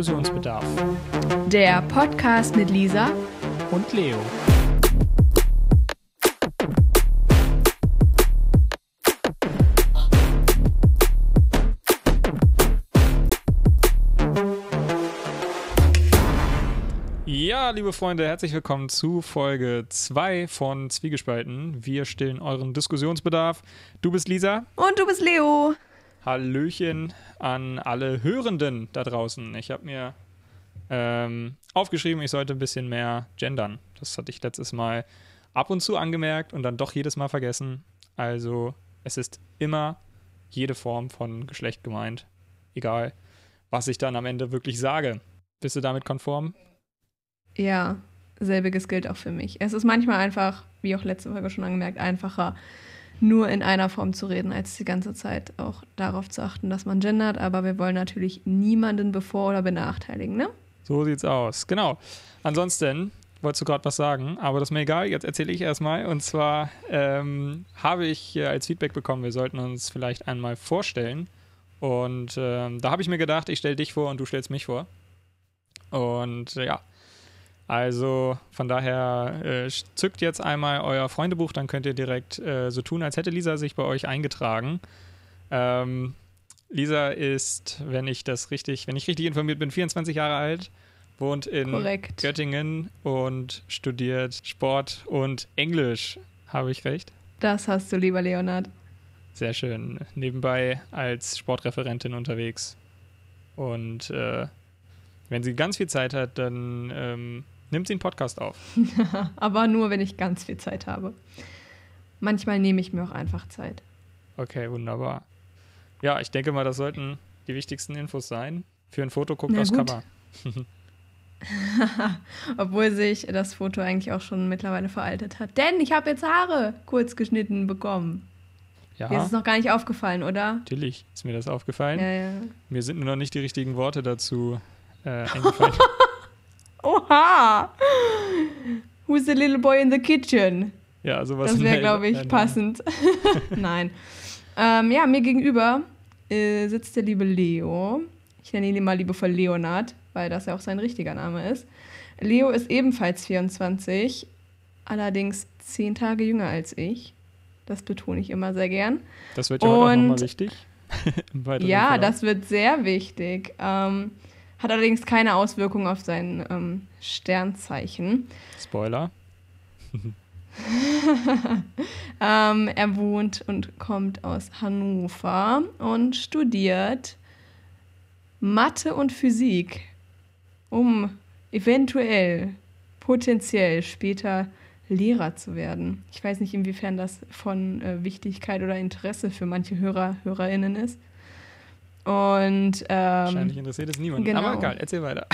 Diskussionsbedarf. Der Podcast mit Lisa Und Leo. Ja, liebe Freunde, herzlich willkommen zu Folge 2 von Zwiegespalten. Wir stillen euren Diskussionsbedarf. Du bist Lisa. und du bist Leo. Hallöchen an alle Hörenden da draußen. Ich habe mir ähm, aufgeschrieben, ich sollte ein bisschen mehr gendern. Das hatte ich letztes Mal ab und zu angemerkt und dann doch jedes Mal vergessen. Also es ist immer jede Form von Geschlecht gemeint. Egal, was ich dann am Ende wirklich sage. Bist du damit konform? Ja, selbiges gilt auch für mich. Es ist manchmal einfach, wie auch letzte Folge schon angemerkt, einfacher, nur in einer Form zu reden, als die ganze Zeit auch darauf zu achten, dass man gendert. Aber wir wollen natürlich niemanden bevor- oder benachteiligen, ne? So sieht's aus. Genau. Ansonsten wolltest du gerade was sagen, aber das ist mir egal. Jetzt erzähle ich erstmal. Und zwar ähm, habe ich als Feedback bekommen, wir sollten uns vielleicht einmal vorstellen. Und ähm, da habe ich mir gedacht, ich stelle dich vor und du stellst mich vor. Und ja, also von daher äh, zückt jetzt einmal euer Freundebuch, dann könnt ihr direkt äh, so tun, als hätte Lisa sich bei euch eingetragen. Ähm, Lisa ist, wenn ich das richtig, wenn ich richtig informiert bin, 24 Jahre alt, wohnt in Korrekt. Göttingen und studiert Sport und Englisch. Habe ich recht? Das hast du, lieber Leonard. Sehr schön. Nebenbei als Sportreferentin unterwegs. Und äh, wenn sie ganz viel Zeit hat, dann ähm, nimmt sie einen Podcast auf. Aber nur, wenn ich ganz viel Zeit habe. Manchmal nehme ich mir auch einfach Zeit. Okay, wunderbar. Ja, ich denke mal, das sollten die wichtigsten Infos sein. Für ein Foto guckt aufs. Cover. Obwohl sich das Foto eigentlich auch schon mittlerweile veraltet hat. Denn ich habe jetzt Haare kurz geschnitten bekommen. Ja, Dir ist es noch gar nicht aufgefallen, oder? natürlich ist mir das aufgefallen. Ja, ja. Mir sind nur noch nicht die richtigen Worte dazu äh, eingefallen. Oha! Who's the little boy in the kitchen? ja, sowas Das wäre, glaube ich, passend. Nein. Ähm, ja, mir gegenüber äh, sitzt der liebe Leo. Ich nenne ihn mal liebevoll Leonard, weil das ja auch sein richtiger Name ist. Leo ist ebenfalls 24, allerdings zehn Tage jünger als ich. Das betone ich immer sehr gern. Das wird ja heute auch Und- nochmal wichtig. Ja, Verlauf. das wird sehr wichtig. Ähm, hat allerdings keine Auswirkung auf sein ähm, Sternzeichen. Spoiler. Ähm, er wohnt und kommt aus Hannover und studiert Mathe und Physik, um eventuell, potenziell später Lehrer zu werden. Ich weiß nicht, inwiefern das von äh, Wichtigkeit oder Interesse für manche Hörer, HörerInnen ist. Und Wahrscheinlich ähm, interessiert es niemanden. genau. Aber egal, erzähl weiter.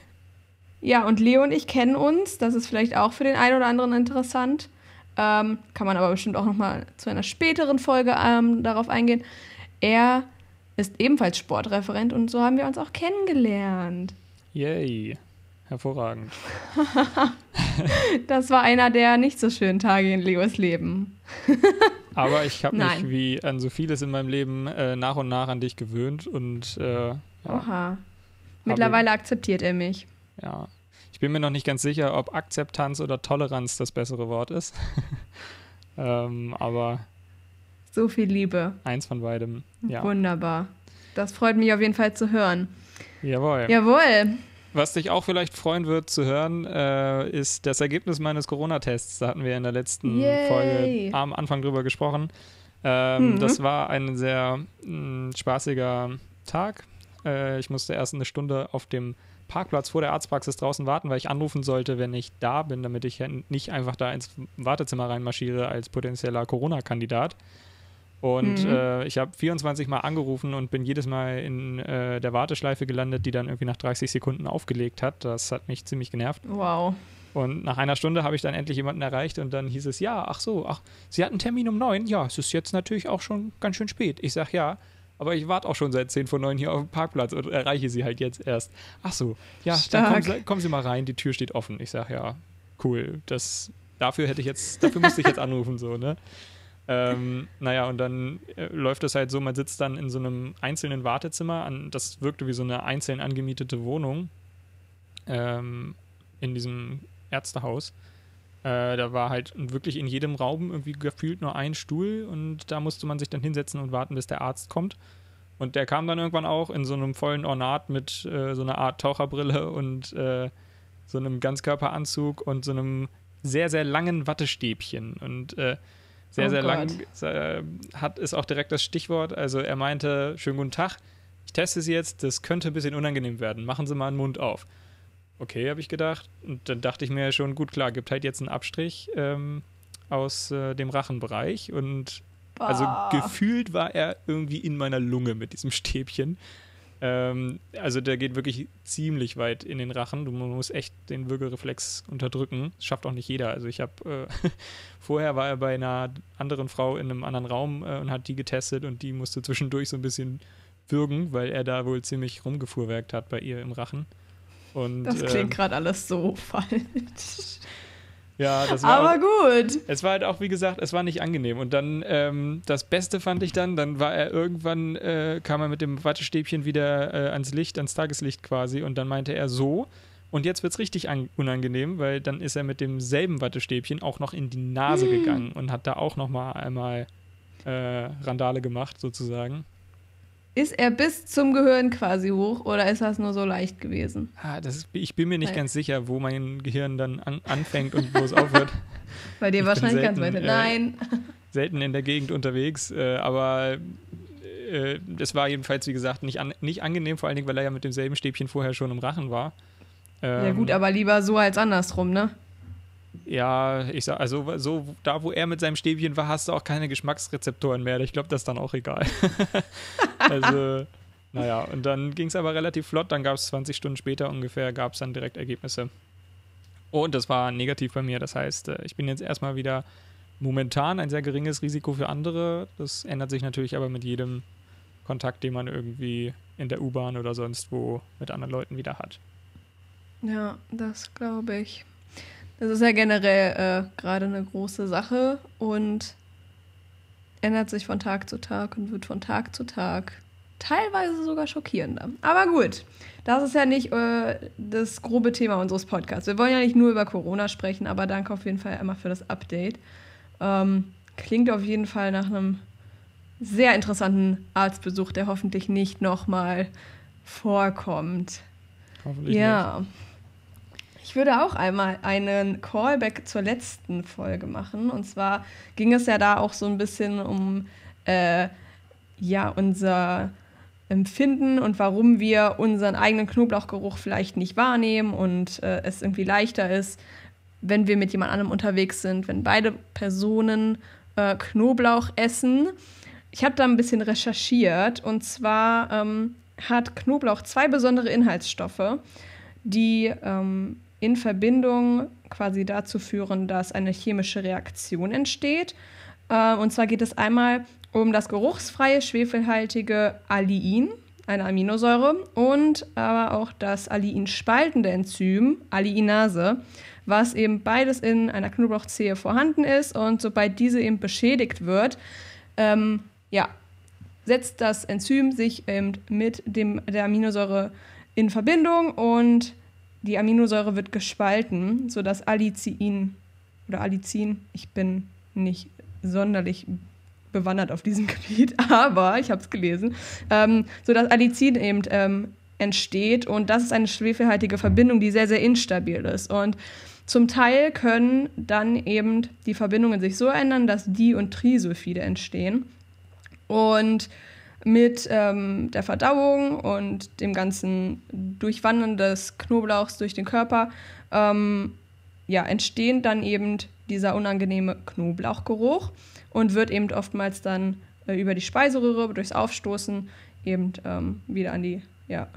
ja, und Leo und ich kennen uns. Das ist vielleicht auch für den einen oder anderen interessant. Ähm, kann man aber bestimmt auch nochmal zu einer späteren Folge ähm, darauf eingehen. Er ist ebenfalls Sportreferent und so haben wir uns auch kennengelernt. Yay. Hervorragend. Das war einer der nicht so schönen Tage in Leos Leben. Aber ich habe mich wie an so vieles in meinem Leben äh, nach und nach an dich gewöhnt und äh, ja, Oha. Mittlerweile akzeptiert er mich. ja. Ich bin mir noch nicht ganz sicher, ob Akzeptanz oder Toleranz das bessere Wort ist. ähm, aber So viel Liebe. eins von beidem. Ja. Wunderbar. Das freut mich auf jeden Fall zu hören. Jawohl. Jawohl. Was dich auch vielleicht freuen wird zu hören, äh, ist das Ergebnis meines Corona-Tests. Da hatten wir in der letzten Yay. Folge am Anfang drüber gesprochen. Ähm, Mhm. Das war ein sehr mh, spaßiger Tag. Äh, ich musste erst eine Stunde auf dem Parkplatz vor der Arztpraxis draußen warten, weil ich anrufen sollte, wenn ich da bin, damit ich nicht einfach da ins Wartezimmer reinmarschiere als potenzieller Corona-Kandidat. Und Mhm. äh, ich habe 24 Mal angerufen und bin jedes Mal in äh, der Warteschleife gelandet, die dann irgendwie nach 30 Sekunden aufgelegt hat. Das hat mich ziemlich genervt. Wow. Und nach einer Stunde habe ich dann endlich jemanden erreicht und dann hieß es, ja, ach so, ach, Sie hatten einen Termin um neun? Ja, es ist jetzt natürlich auch schon ganz schön spät. Ich sage ja, aber ich warte auch schon seit 10 vor 9 hier auf dem Parkplatz und erreiche Sie halt jetzt erst. Ach so, ja, dann kommen Stark. Sie, kommen Sie mal rein, die Tür steht offen. Ich sage ja, cool, das, dafür hätte ich jetzt, dafür musste ich jetzt anrufen, so, ne? Ähm, naja, und dann äh, läuft es halt so, man sitzt dann in so einem einzelnen Wartezimmer, an, das wirkte wie so eine einzeln angemietete Wohnung ähm, in diesem Ärztehaus. Äh, da war halt wirklich in jedem Raum irgendwie gefühlt nur ein Stuhl und da musste man sich dann hinsetzen und warten, bis der Arzt kommt. Und der kam dann irgendwann auch in so einem vollen Ornat mit äh, so einer Art Taucherbrille und äh, so einem Ganzkörperanzug und so einem sehr, sehr langen Wattestäbchen. Und äh, sehr, oh sehr Gott. lang äh, hat ist auch direkt das Stichwort. Also er meinte, schönen guten Tag, ich teste Sie jetzt, das könnte ein bisschen unangenehm werden. Machen Sie mal den Mund auf. Okay, habe ich gedacht. Und dann dachte ich mir schon, gut, klar, gibt halt jetzt einen Abstrich ähm, aus äh, dem Rachenbereich und Bah. Also gefühlt war er irgendwie in meiner Lunge mit diesem Stäbchen. Ähm, also der geht wirklich ziemlich weit in den Rachen. Du musst echt den Würgereflex unterdrücken. Das schafft auch nicht jeder. Also ich habe äh, vorher war er bei einer anderen Frau in einem anderen Raum äh, und hat die getestet und die musste zwischendurch so ein bisschen würgen, weil er da wohl ziemlich rumgefuhrwerkt hat bei ihr im Rachen. Und, das klingt ähm, gerade alles so falsch. Ja, das war. Aber auch, gut. Es war halt auch, wie gesagt, es war nicht angenehm. Und dann, ähm, das Beste fand ich dann, dann war er irgendwann, äh, kam er mit dem Wattestäbchen wieder äh, ans Licht, ans Tageslicht quasi. Und dann meinte er so. Und jetzt wird es richtig unangenehm, weil dann ist er mit demselben Wattestäbchen auch noch in die Nase hm. gegangen und hat da auch noch mal einmal äh, Randale gemacht, sozusagen. Ist er bis zum Gehirn quasi hoch oder ist das nur so leicht gewesen? Ah, das ist, ich bin mir nicht Nein. ganz sicher, wo mein Gehirn dann an, anfängt und wo es aufhört. Bei dir ich wahrscheinlich selten, ganz weit. Äh, Nein. Selten in der Gegend unterwegs, äh, aber äh, es war jedenfalls, wie gesagt, nicht, an, nicht angenehm, vor allen Dingen, weil er ja mit demselben Stäbchen vorher schon im Rachen war. Ähm, ja, gut, ähm, aber lieber so als andersrum, ne? Ja, ich sag, also so da, wo er mit seinem Stäbchen war, hast du auch keine Geschmacksrezeptoren mehr. Ich glaube, das ist dann auch egal. also, naja, und dann ging es aber relativ flott. Dann gab es 20 Stunden später ungefähr, gab es dann direkt Ergebnisse. Und das war negativ bei mir. Das heißt, äh, ich bin jetzt erstmal wieder momentan ein sehr geringes Risiko für andere. Das ändert sich natürlich aber mit jedem Kontakt, den man irgendwie in der U-Bahn oder sonst wo mit anderen Leuten wieder hat. Ja, das glaube ich. Das ist ja generell äh, gerade eine große Sache und ändert sich von Tag zu Tag und wird von Tag zu Tag teilweise sogar schockierender. Aber gut, das ist ja nicht äh, das grobe Thema unseres Podcasts. Wir wollen ja nicht nur über Corona sprechen, aber danke auf jeden Fall einmal für das Update. Ähm, klingt auf jeden Fall nach einem sehr interessanten Arztbesuch, der hoffentlich nicht nochmal vorkommt. Hoffentlich ja. nicht. Ich würde auch einmal einen Callback zur letzten Folge machen. Und zwar ging es ja da auch so ein bisschen um äh, ja, unser Empfinden und warum wir unseren eigenen Knoblauchgeruch vielleicht nicht wahrnehmen und äh, es irgendwie leichter ist, wenn wir mit jemand anderem unterwegs sind, wenn beide Personen äh, Knoblauch essen. Ich habe da ein bisschen recherchiert und zwar ähm, hat Knoblauch zwei besondere Inhaltsstoffe, die ähm, in Verbindung quasi dazu führen, dass eine chemische Reaktion entsteht. Äh, und zwar geht es einmal um das geruchsfreie schwefelhaltige Aliin, eine Aminosäure, und aber auch das Aliin-spaltende Enzym, Aliinase, was eben beides in einer Knoblauchzehe vorhanden ist. Und sobald diese eben beschädigt wird, ähm, ja, setzt das Enzym sich eben mit dem, der Aminosäure in Verbindung und die Aminosäure wird gespalten, sodass Allicin oder Allicin, ich bin nicht sonderlich bewandert auf diesem Gebiet, aber ich habe es gelesen, ähm, sodass Allicin eben ähm, entsteht und das ist eine schwefelhaltige Verbindung, die sehr, sehr instabil ist. Und zum Teil können dann eben die Verbindungen sich so ändern, dass Di- und Trisulfide entstehen. Und mit ähm, der Verdauung und dem ganzen Durchwandern des Knoblauchs durch den Körper ähm, ja, entstehen dann eben dieser unangenehme Knoblauchgeruch und wird eben oftmals dann äh, über die Speiseröhre durchs Aufstoßen eben ähm, wieder an die ja,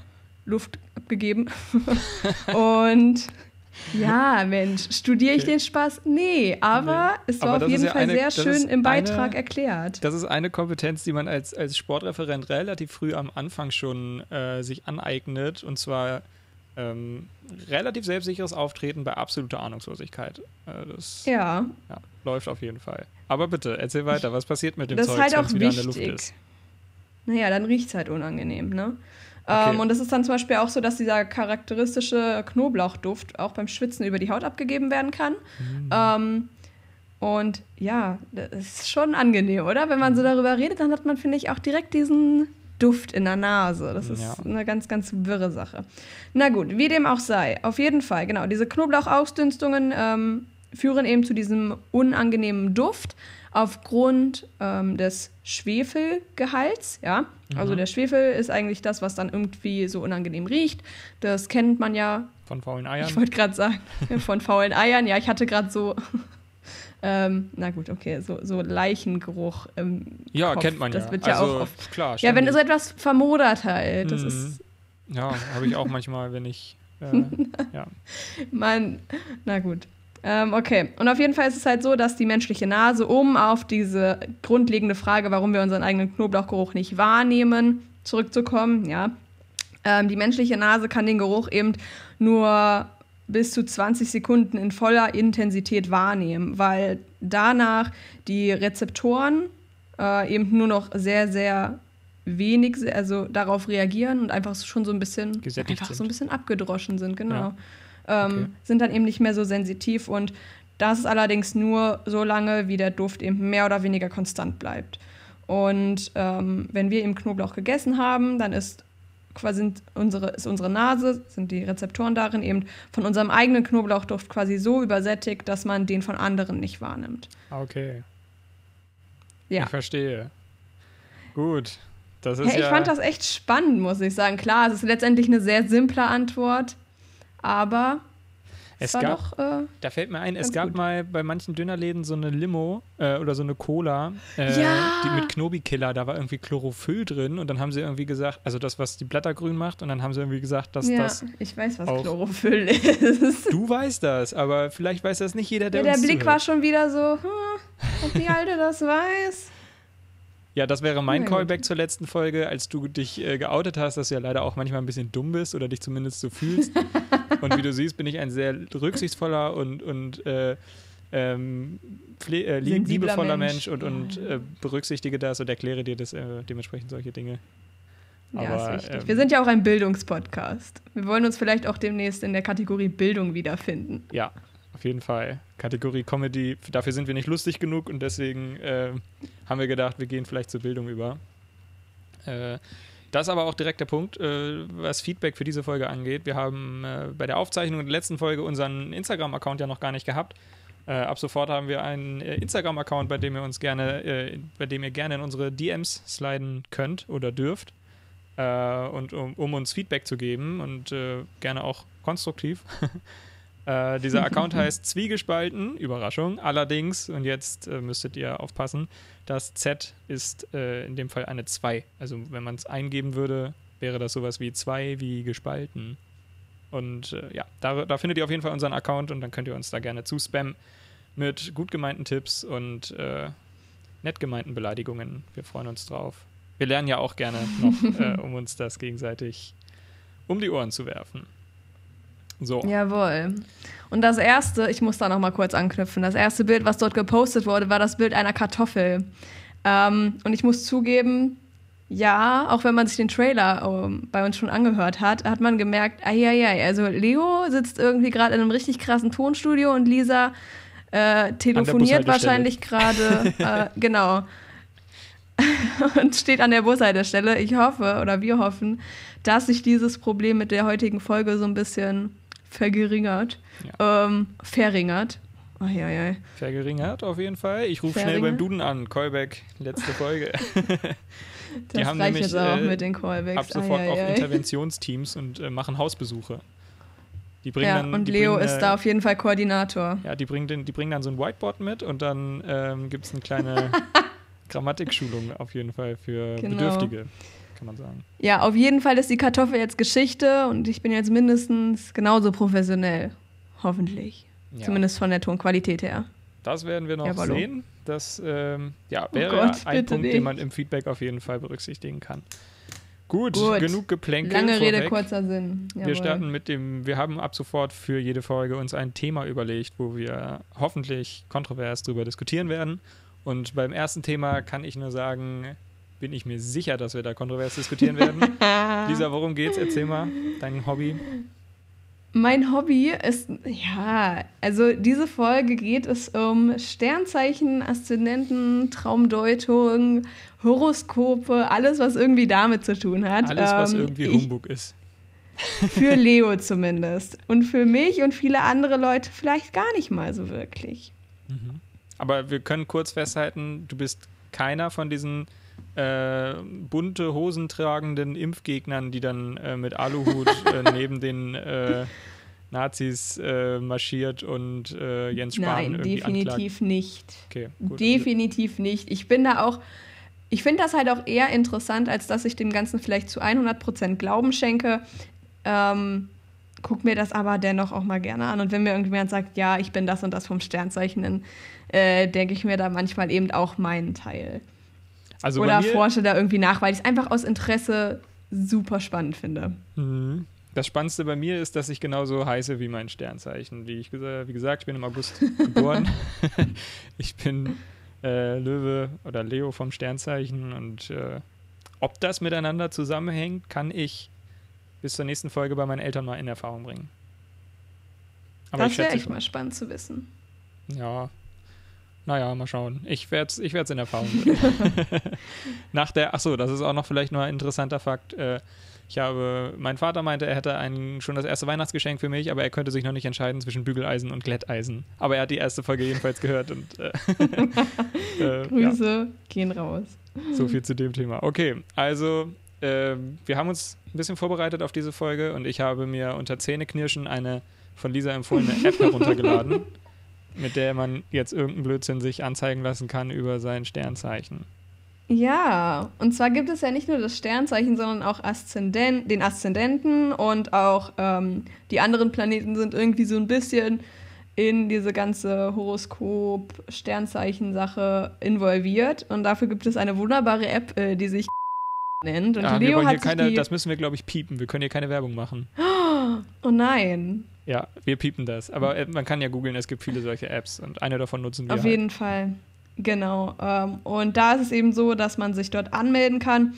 Luft abgegeben. und ja, Mensch, studiere ich okay. den Spaß? Nee, aber nee. es war aber auf jeden ja Fall eine, sehr schön im Beitrag eine, erklärt. Das ist eine Kompetenz, die man als, als Sportreferent relativ früh am Anfang schon äh, sich aneignet. Und zwar ähm, relativ selbstsicheres Auftreten bei absoluter Ahnungslosigkeit. Äh, das Ja, ja, läuft auf jeden Fall. Aber bitte, erzähl weiter, was passiert mit dem das Zeug, halt wenn es wieder in der Luft ist? Naja, dann riecht es halt unangenehm, ne? Okay. Ähm, und es ist dann zum Beispiel auch so, dass dieser charakteristische Knoblauchduft auch beim Schwitzen über die Haut abgegeben werden kann. Mhm. Ähm, und ja, das ist schon angenehm, oder? Wenn man Mhm. so darüber redet, dann hat man, finde ich, auch direkt diesen Duft in der Nase. Das ist Ja. eine ganz, ganz wirre Sache. Na gut, wie dem auch sei. Auf jeden Fall, genau. Diese Knoblauchausdünstungen ähm, führen eben zu diesem unangenehmen Duft aufgrund ähm, des Schwefelgehalts, ja. Also Mhm. der Schwefel ist eigentlich das, was dann irgendwie so unangenehm riecht. Das kennt man ja Von faulen Eiern? ich wollte gerade sagen, von faulen Eiern. Ja, ich hatte gerade so, ähm, na gut, okay, so, so Leichengeruch Ja, Kopf. kennt man ja. Das wird ja also, auch oft. klar. Ja, wenn ständig. so etwas vermodert halt. Das Mhm. ist, Ja, habe ich auch manchmal, wenn ich. Äh, ja. man, na gut. Ähm, okay, und auf jeden Fall ist es halt so, dass die menschliche Nase, um auf diese grundlegende Frage, warum wir unseren eigenen Knoblauchgeruch nicht wahrnehmen, zurückzukommen, ja. Ähm, die menschliche Nase kann den Geruch eben nur bis zu 20 Sekunden in voller Intensität wahrnehmen, weil danach die Rezeptoren äh, eben nur noch sehr, sehr wenig, also darauf reagieren und einfach schon so ein bisschen, Gesättigt einfach sind. so ein bisschen abgedroschen sind, genau. Ja. Ähm, Okay. Sind dann eben nicht mehr so sensitiv und das ist allerdings nur so lange, wie der Duft eben mehr oder weniger konstant bleibt. Und ähm, wenn wir eben Knoblauch gegessen haben, dann ist quasi unsere, ist unsere Nase, sind die Rezeptoren darin eben von unserem eigenen Knoblauchduft quasi so übersättigt, dass man den von anderen nicht wahrnimmt. Okay. Ja. Ich verstehe. Gut. Das ist Hey, ich ja, fand das echt spannend, muss ich sagen. Klar, es ist letztendlich eine sehr simple Antwort, aber es, Es war gab- doch. Äh, Da fällt mir ein, es gab gut. mal bei manchen Dönerläden so eine Limo äh, oder so eine Cola, äh, Ja. die mit Knobi-Killer, da war irgendwie Chlorophyll drin und dann haben sie irgendwie gesagt, also das, was die Blätter grün macht, und dann haben sie irgendwie gesagt, dass ja, das. ich weiß, was Chlorophyll ist. Du weißt das, aber vielleicht weiß das nicht jeder, der Ja, der Blick war zuhört. schon wieder so, hm, ob die Alte das weiß. Ja, das wäre mein gut. Callback zur letzten Folge, als du dich äh, geoutet hast, dass du ja leider auch manchmal ein bisschen dumm bist oder dich zumindest so fühlst. und wie du siehst, bin ich ein sehr rücksichtsvoller und, und äh, ähm, äh, liebevoller Mensch. Mensch, und, Ja, und ja. äh, berücksichtige das und erkläre dir das äh, dementsprechend solche Dinge. Ja, Aber, ist wichtig. ähm, Wir sind ja auch ein Bildungspodcast. Wir wollen uns vielleicht auch demnächst in der Kategorie Bildung wiederfinden. Ja, auf jeden Fall. Kategorie Comedy, dafür sind wir nicht lustig genug und deswegen äh, haben wir gedacht, wir gehen vielleicht zur Bildung über. Äh, das ist aber auch direkt der Punkt, äh, was Feedback für diese Folge angeht. Wir haben äh, bei der Aufzeichnung der letzten Folge unseren Instagram-Account ja noch gar nicht gehabt. Äh, ab sofort haben wir einen äh, Instagram-Account, bei dem ihr uns gerne, bei dem ihr gerne in unsere DMs sliden könnt oder dürft. Und um, um uns Feedback zu geben und gerne auch konstruktiv. Äh, dieser Account heißt Zwiegespalten, Überraschung. Allerdings, und jetzt äh, müsstet ihr aufpassen, das Z ist äh, in dem Fall eine 2. Also wenn man es eingeben würde, wäre das sowas wie 2 wie gespalten. Und äh, ja, da, da findet ihr auf jeden Fall unseren Account und dann könnt ihr uns da gerne zuspammen mit gut gemeinten Tipps und äh, nett gemeinten Beleidigungen. Wir freuen uns drauf. Wir lernen ja auch gerne noch, äh, um uns das gegenseitig um die Ohren zu werfen. So. Jawohl. Und das erste, ich muss da noch mal kurz anknüpfen, das erste Bild, was dort gepostet wurde, war das Bild einer Kartoffel. Ähm, und ich muss zugeben, ja, auch wenn man sich den Trailer ähm, bei uns schon angehört hat, hat man gemerkt, ai, also Leo sitzt irgendwie gerade in einem richtig krassen Tonstudio und Lisa äh, telefoniert wahrscheinlich gerade, äh, genau, und steht an der Bushaltestelle. Ich hoffe, oder wir hoffen, dass sich dieses Problem mit der heutigen Folge so ein bisschen vergeringert, ähm, verringert. Ja, ja. Vergeringert auf jeden Fall. Ich rufe schnell beim Duden an. Callback, letzte Folge. Das haben reicht nämlich, jetzt auch äh, mit den Callbacks. Ab sofort Ai, auch. Interventionsteams und äh, machen Hausbesuche. Die bringen Ja, dann, und die Leo bringen, ist äh, da auf jeden Fall Koordinator. Ja, die bringen, den, die bringen dann so ein Whiteboard mit und dann ähm, gibt es eine kleine Grammatikschulung auf jeden Fall für Genau. Bedürftige, kann man sagen. Ja, auf jeden Fall ist die Kartoffel jetzt Geschichte und ich bin jetzt mindestens genauso professionell. Hoffentlich. Ja, Zumindest von der Tonqualität her. Das werden wir noch Jawollo. sehen. Das ähm, ja, Oh wäre Gott, ein Punkt, nicht. den man im Feedback auf jeden Fall berücksichtigen kann. Gut, Gut. genug Geplänkel. Lange Rede, vorweg. kurzer Sinn. Wir Jawohl. starten mit dem, wir haben ab sofort für jede Folge uns ein Thema überlegt, wo wir hoffentlich kontrovers drüber diskutieren werden. Und beim ersten Thema kann ich nur sagen, bin ich mir sicher, dass wir da kontrovers diskutieren werden. Lisa, worum geht's? Erzähl mal dein Hobby. Mein Hobby ist, ja, also diese Folge geht es um Sternzeichen, Aszendenten, Traumdeutung, Horoskope, alles, was irgendwie damit zu tun hat. Alles, was Ähm, irgendwie ich- Humbug ist. Für Leo zumindest. Und für mich und viele andere Leute vielleicht gar nicht mal so wirklich. Aber wir können kurz festhalten, du bist keiner von diesen äh, bunte Hosen tragenden Impfgegnern, die dann äh, mit Aluhut äh, neben den äh, Nazis äh, marschiert und Jens Spahn Nein, irgendwie anklagt. definitiv nicht. Okay, gut. Definitiv nicht. Ich bin da auch, ich finde das halt auch eher interessant, als dass ich dem Ganzen vielleicht zu 100% Glauben schenke. Ähm, guck mir das aber dennoch auch mal gerne an. Und wenn mir irgendjemand sagt, ja, ich bin das und das vom Sternzeichen, dann äh, denke ich mir da manchmal eben auch meinen Teil. Also Oder forsche da irgendwie nach, weil ich es einfach aus Interesse super spannend finde. Mhm. Das Spannendste bei mir ist, dass ich genauso heiße wie mein Sternzeichen. Wie, ich, wie gesagt, ich bin im August geboren. ich bin äh, Löwe oder Leo vom Sternzeichen und äh, ob das miteinander zusammenhängt, kann ich bis zur nächsten Folge bei meinen Eltern mal in Erfahrung bringen. Aber ich das wäre echt mal spannend zu wissen. ja. Naja, mal schauen. Ich werde es ich werd's in Erfahrung bringen. Nach der, achso, das ist auch noch vielleicht nur ein interessanter Fakt. Äh, ich habe, mein Vater meinte, er hätte ein, schon das erste Weihnachtsgeschenk für mich, aber er könnte sich noch nicht entscheiden zwischen Bügeleisen und Glätteisen. Aber er hat die erste Folge jedenfalls gehört und äh, äh, ja, Grüße gehen raus. so viel zu dem Thema. Okay, also ähm, wir haben uns ein bisschen vorbereitet auf diese Folge und ich habe mir unter Zähneknirschen eine von Lisa empfohlene App heruntergeladen, mit der man jetzt irgendeinen Blödsinn sich anzeigen lassen kann über sein Sternzeichen. Ja, und zwar gibt es ja nicht nur das Sternzeichen, sondern auch Aszendent, den Aszendenten und auch ähm, die anderen Planeten sind irgendwie so ein bisschen in diese ganze Horoskop-Sternzeichen-Sache involviert. Und dafür gibt es eine wunderbare App, äh, die sich nennt. Und Ah, wir Leo hat keine, die... das müssen wir, glaube ich, piepen. Wir können hier keine Werbung machen. oh nein, Ja, wir piepen das. Aber äh, man kann ja googeln, es gibt viele solche Apps und eine davon nutzen wir. auf halt. jeden Fall. Genau. Ähm, und da ist es eben so, dass man sich dort anmelden kann.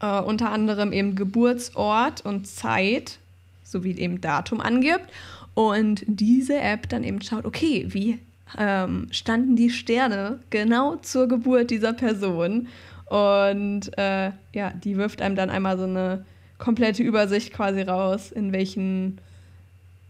Äh, unter anderem eben Geburtsort und Zeit sowie eben Datum angibt. Und diese App dann eben schaut, okay, wie ähm, standen die Sterne genau zur Geburt dieser Person? Und äh, ja, die wirft einem dann einmal so eine komplette Übersicht quasi raus, in welchen,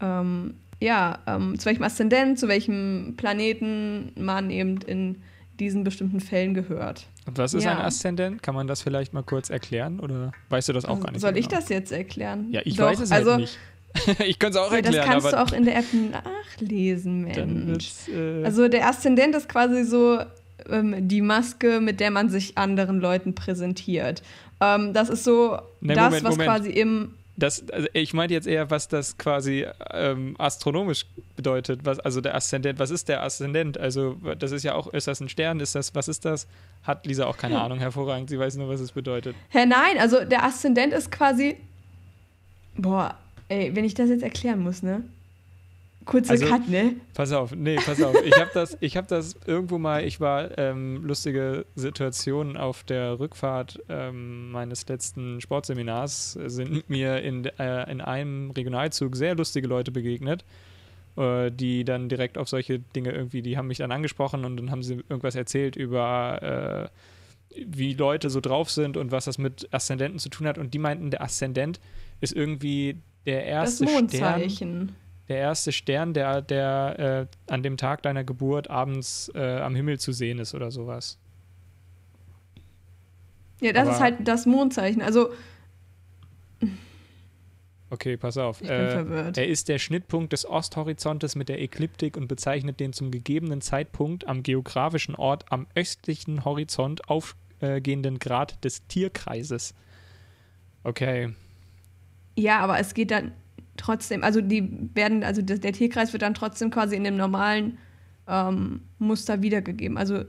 ähm, ja, ähm, zu welchem Aszendent, zu welchem Planeten man eben in diesen bestimmten Fällen gehört. Und was ist Ja. ein Aszendent? Kann man das vielleicht mal kurz erklären? Oder weißt du das auch gar nicht? Soll so ich genau? das jetzt erklären? Ja, ich Doch, weiß es also, halt nicht. ich könnte es auch Ja, das erklären, kannst du auch in der App nachlesen, Mensch. äh, Also der Aszendent ist quasi so ähm, die Maske, mit der man sich anderen Leuten präsentiert. Ähm, das ist so Nee, das, Moment, was Moment. quasi im Das, also ich meinte jetzt eher, was das quasi ähm, astronomisch bedeutet. Was, also der Aszendent, was ist der Aszendent? Also, das ist ja auch, ist das ein Stern? Ist das, was ist das? Hat Lisa auch keine Ahnung, hervorragend. Sie weiß nur, was es bedeutet. Hä, nein, also der Aszendent ist quasi. Boah, ey, wenn ich das jetzt erklären muss, ne? Kurze Also- Cut, ne? Pass auf, nee, pass auf. Ich habe das, ich hab das irgendwo mal, ich war ähm, lustige Situationen auf der Rückfahrt ähm, meines letzten Sportseminars, sind mir in, äh, in einem Regionalzug sehr lustige Leute begegnet, äh, die dann direkt auf solche Dinge irgendwie, die haben mich dann angesprochen und dann haben sie irgendwas erzählt über, äh, wie Leute so drauf sind und was das mit Aszendenten zu tun hat. Und die meinten, der Aszendent ist irgendwie der Das erste Stern Mondzeichen. Der erste Stern, der, der äh, an dem Tag deiner Geburt abends äh, am Himmel zu sehen ist oder sowas. Ja, das Aber- ist halt das Mondzeichen. Also, Okay, pass auf. ich bin Äh, verwirrt. er ist der Schnittpunkt des Osthorizontes mit der Ekliptik und bezeichnet den zum gegebenen Zeitpunkt am geografischen Ort am östlichen Horizont aufgehenden Grad des Tierkreises. Okay. Ja, aber es geht dann trotzdem, also die werden, also der, der Tierkreis wird dann trotzdem quasi in dem normalen ähm, Muster wiedergegeben. Also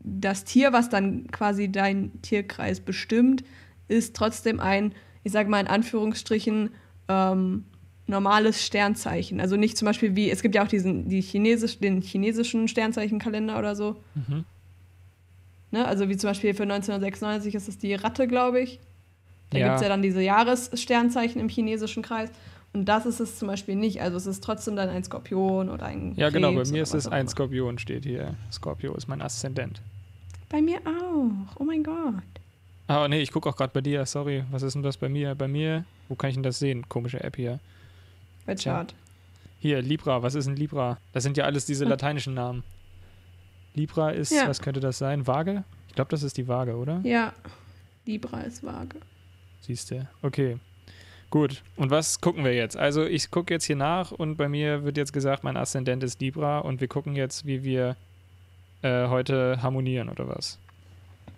das Tier, was dann quasi dein Tierkreis bestimmt, ist trotzdem ein, ich sage mal in Anführungsstrichen, ähm, normales Sternzeichen. Also nicht zum Beispiel wie, es gibt ja auch diesen, die Chinesisch, den chinesischen Sternzeichenkalender oder so. Mhm. Ne? Also wie zum Beispiel für 1996 ist es die Ratte, glaube ich. Da Ja. gibt es ja dann diese Jahressternzeichen im chinesischen Kreis. Und das ist es zum Beispiel nicht. Also es ist trotzdem dann ein Skorpion oder ein Ja, genau, bei Krebs mir ist es ein. Skorpion, steht hier. Skorpio ist mein Aszendent. Bei mir auch. Oh mein Gott. Ah, nee, ich gucke auch gerade bei dir, sorry. Was ist denn das bei mir? Bei mir, wo kann ich denn das sehen? Komische App hier. Bei Chart. Hier, Libra, was ist ein Libra? Das sind ja alles diese Ah. lateinischen Namen. Libra ist, Ja. was könnte das sein? Waage? Ich glaube, das ist die Waage, oder? Ja. Libra ist vage. Siehst du. Okay. Gut. Und was gucken wir jetzt? Also, ich gucke jetzt hier nach und bei mir wird jetzt gesagt, mein Aszendent ist Libra und wir gucken jetzt, wie wir äh, heute harmonieren oder was.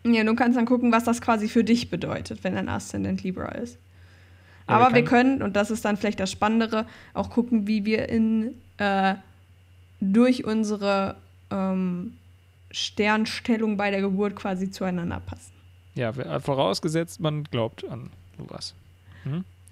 Ja, du kannst dann gucken, was das quasi für dich bedeutet, wenn ein Aszendent Libra ist. Ja, Aber wir können, und das ist dann vielleicht das Spannendere, auch gucken, wie wir in äh, durch unsere ähm, Sternstellung bei der Geburt quasi zueinander passen. Ja, vorausgesetzt, man glaubt an sowas.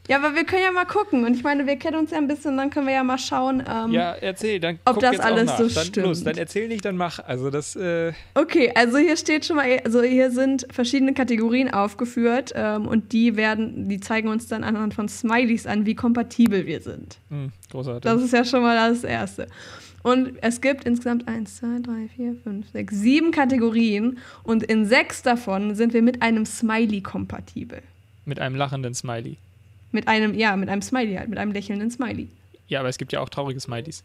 Ja, aber wir können ja mal gucken. Und ich meine, wir kennen uns ja ein bisschen, dann können wir ja mal schauen. Ähm, Ja, erzähl, dann ob das alles so dann, stimmt. Los, dann erzähl nicht, dann mach. Also das, äh, Okay, also hier steht schon mal, also hier sind verschiedene Kategorien aufgeführt ähm, und die werden, die zeigen uns dann anhand von Smileys an, wie kompatibel wir sind. mh, hm, großartig. Das ist ja schon mal das Erste. Und es gibt insgesamt 1, 2, 3, 4, 5, 6, 7 Kategorien und in sechs davon sind wir mit einem Smiley kompatibel. Mit einem lachenden Smiley. Mit einem, ja, mit einem Smiley halt, mit einem lächelnden Smiley. Ja, aber es gibt ja auch traurige Smileys.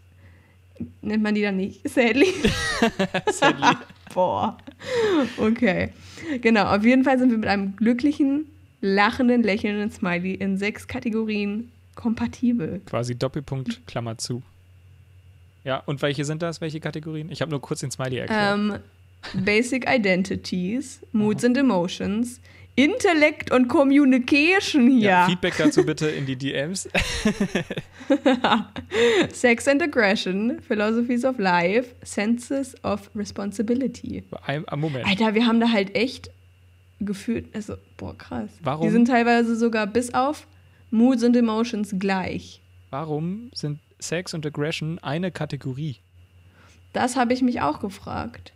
Nennt man die dann nicht? Sadly? Sadly. Boah. Okay. Genau, auf jeden Fall sind wir mit einem glücklichen, lachenden, lächelnden Smiley in sechs Kategorien kompatibel. Quasi Doppelpunkt, Klammer zu. Ja, und welche sind das? Welche Kategorien? Ich habe nur kurz den Smiley erklärt. Ähm, Basic Identities, Moods and Emotions, Intellekt und Communication hier. ja, Feedback dazu bitte in die DMs. Sex and Aggression, Philosophies of Life, Senses of Responsibility. Ein, Moment. Alter, wir haben da halt echt gefühlt, also, boah, krass. Warum? Die sind teilweise sogar bis auf Moods and Emotions gleich. Warum sind Sex und Aggression eine Kategorie? Das habe ich mich auch gefragt.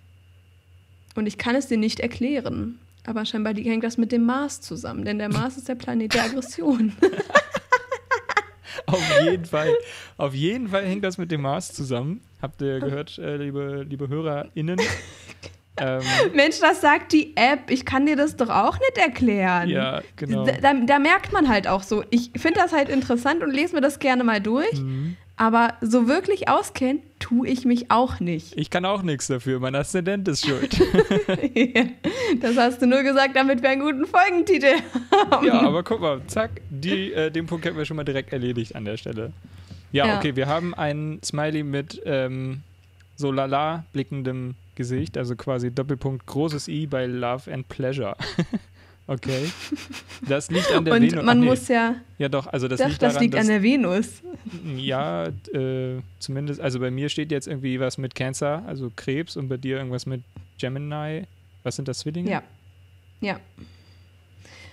Und ich kann es dir nicht erklären. Aber scheinbar hängt das mit dem Mars zusammen, denn der Mars ist der Planet der Aggression. Auf jeden Fall. Auf jeden Fall hängt das mit dem Mars zusammen. Habt ihr gehört, äh, liebe, liebe HörerInnen? ähm, Mensch, das sagt die App. Ich kann dir das doch auch nicht erklären. ja, genau. Da, da, da merkt man halt auch so. Ich finde das halt interessant und lese mir das gerne mal durch. Mhm. Aber so wirklich auskennen tue ich mich auch nicht. Ich kann auch nichts dafür. Mein Aszendent ist schuld. das hast du nur gesagt, damit wir einen guten Folgentitel haben. ja, aber guck mal, zack, die, äh, den Punkt hätten wir schon mal direkt erledigt an der Stelle. Ja, Ja. okay, wir haben einen Smiley mit ähm, so lala blickendem Gesicht, also quasi Doppelpunkt großes I bei Love and Pleasure. okay. Das liegt an der und Venus. man Ach, nee. muss ja. Ja, doch, also das Das, liegt das daran, liegt dass an der Venus. Ja, äh, zumindest, also bei mir steht jetzt irgendwie was mit Cancer, also Krebs, und bei dir irgendwas mit Gemini. Was sind das, Zwillinge? Ja. Ja,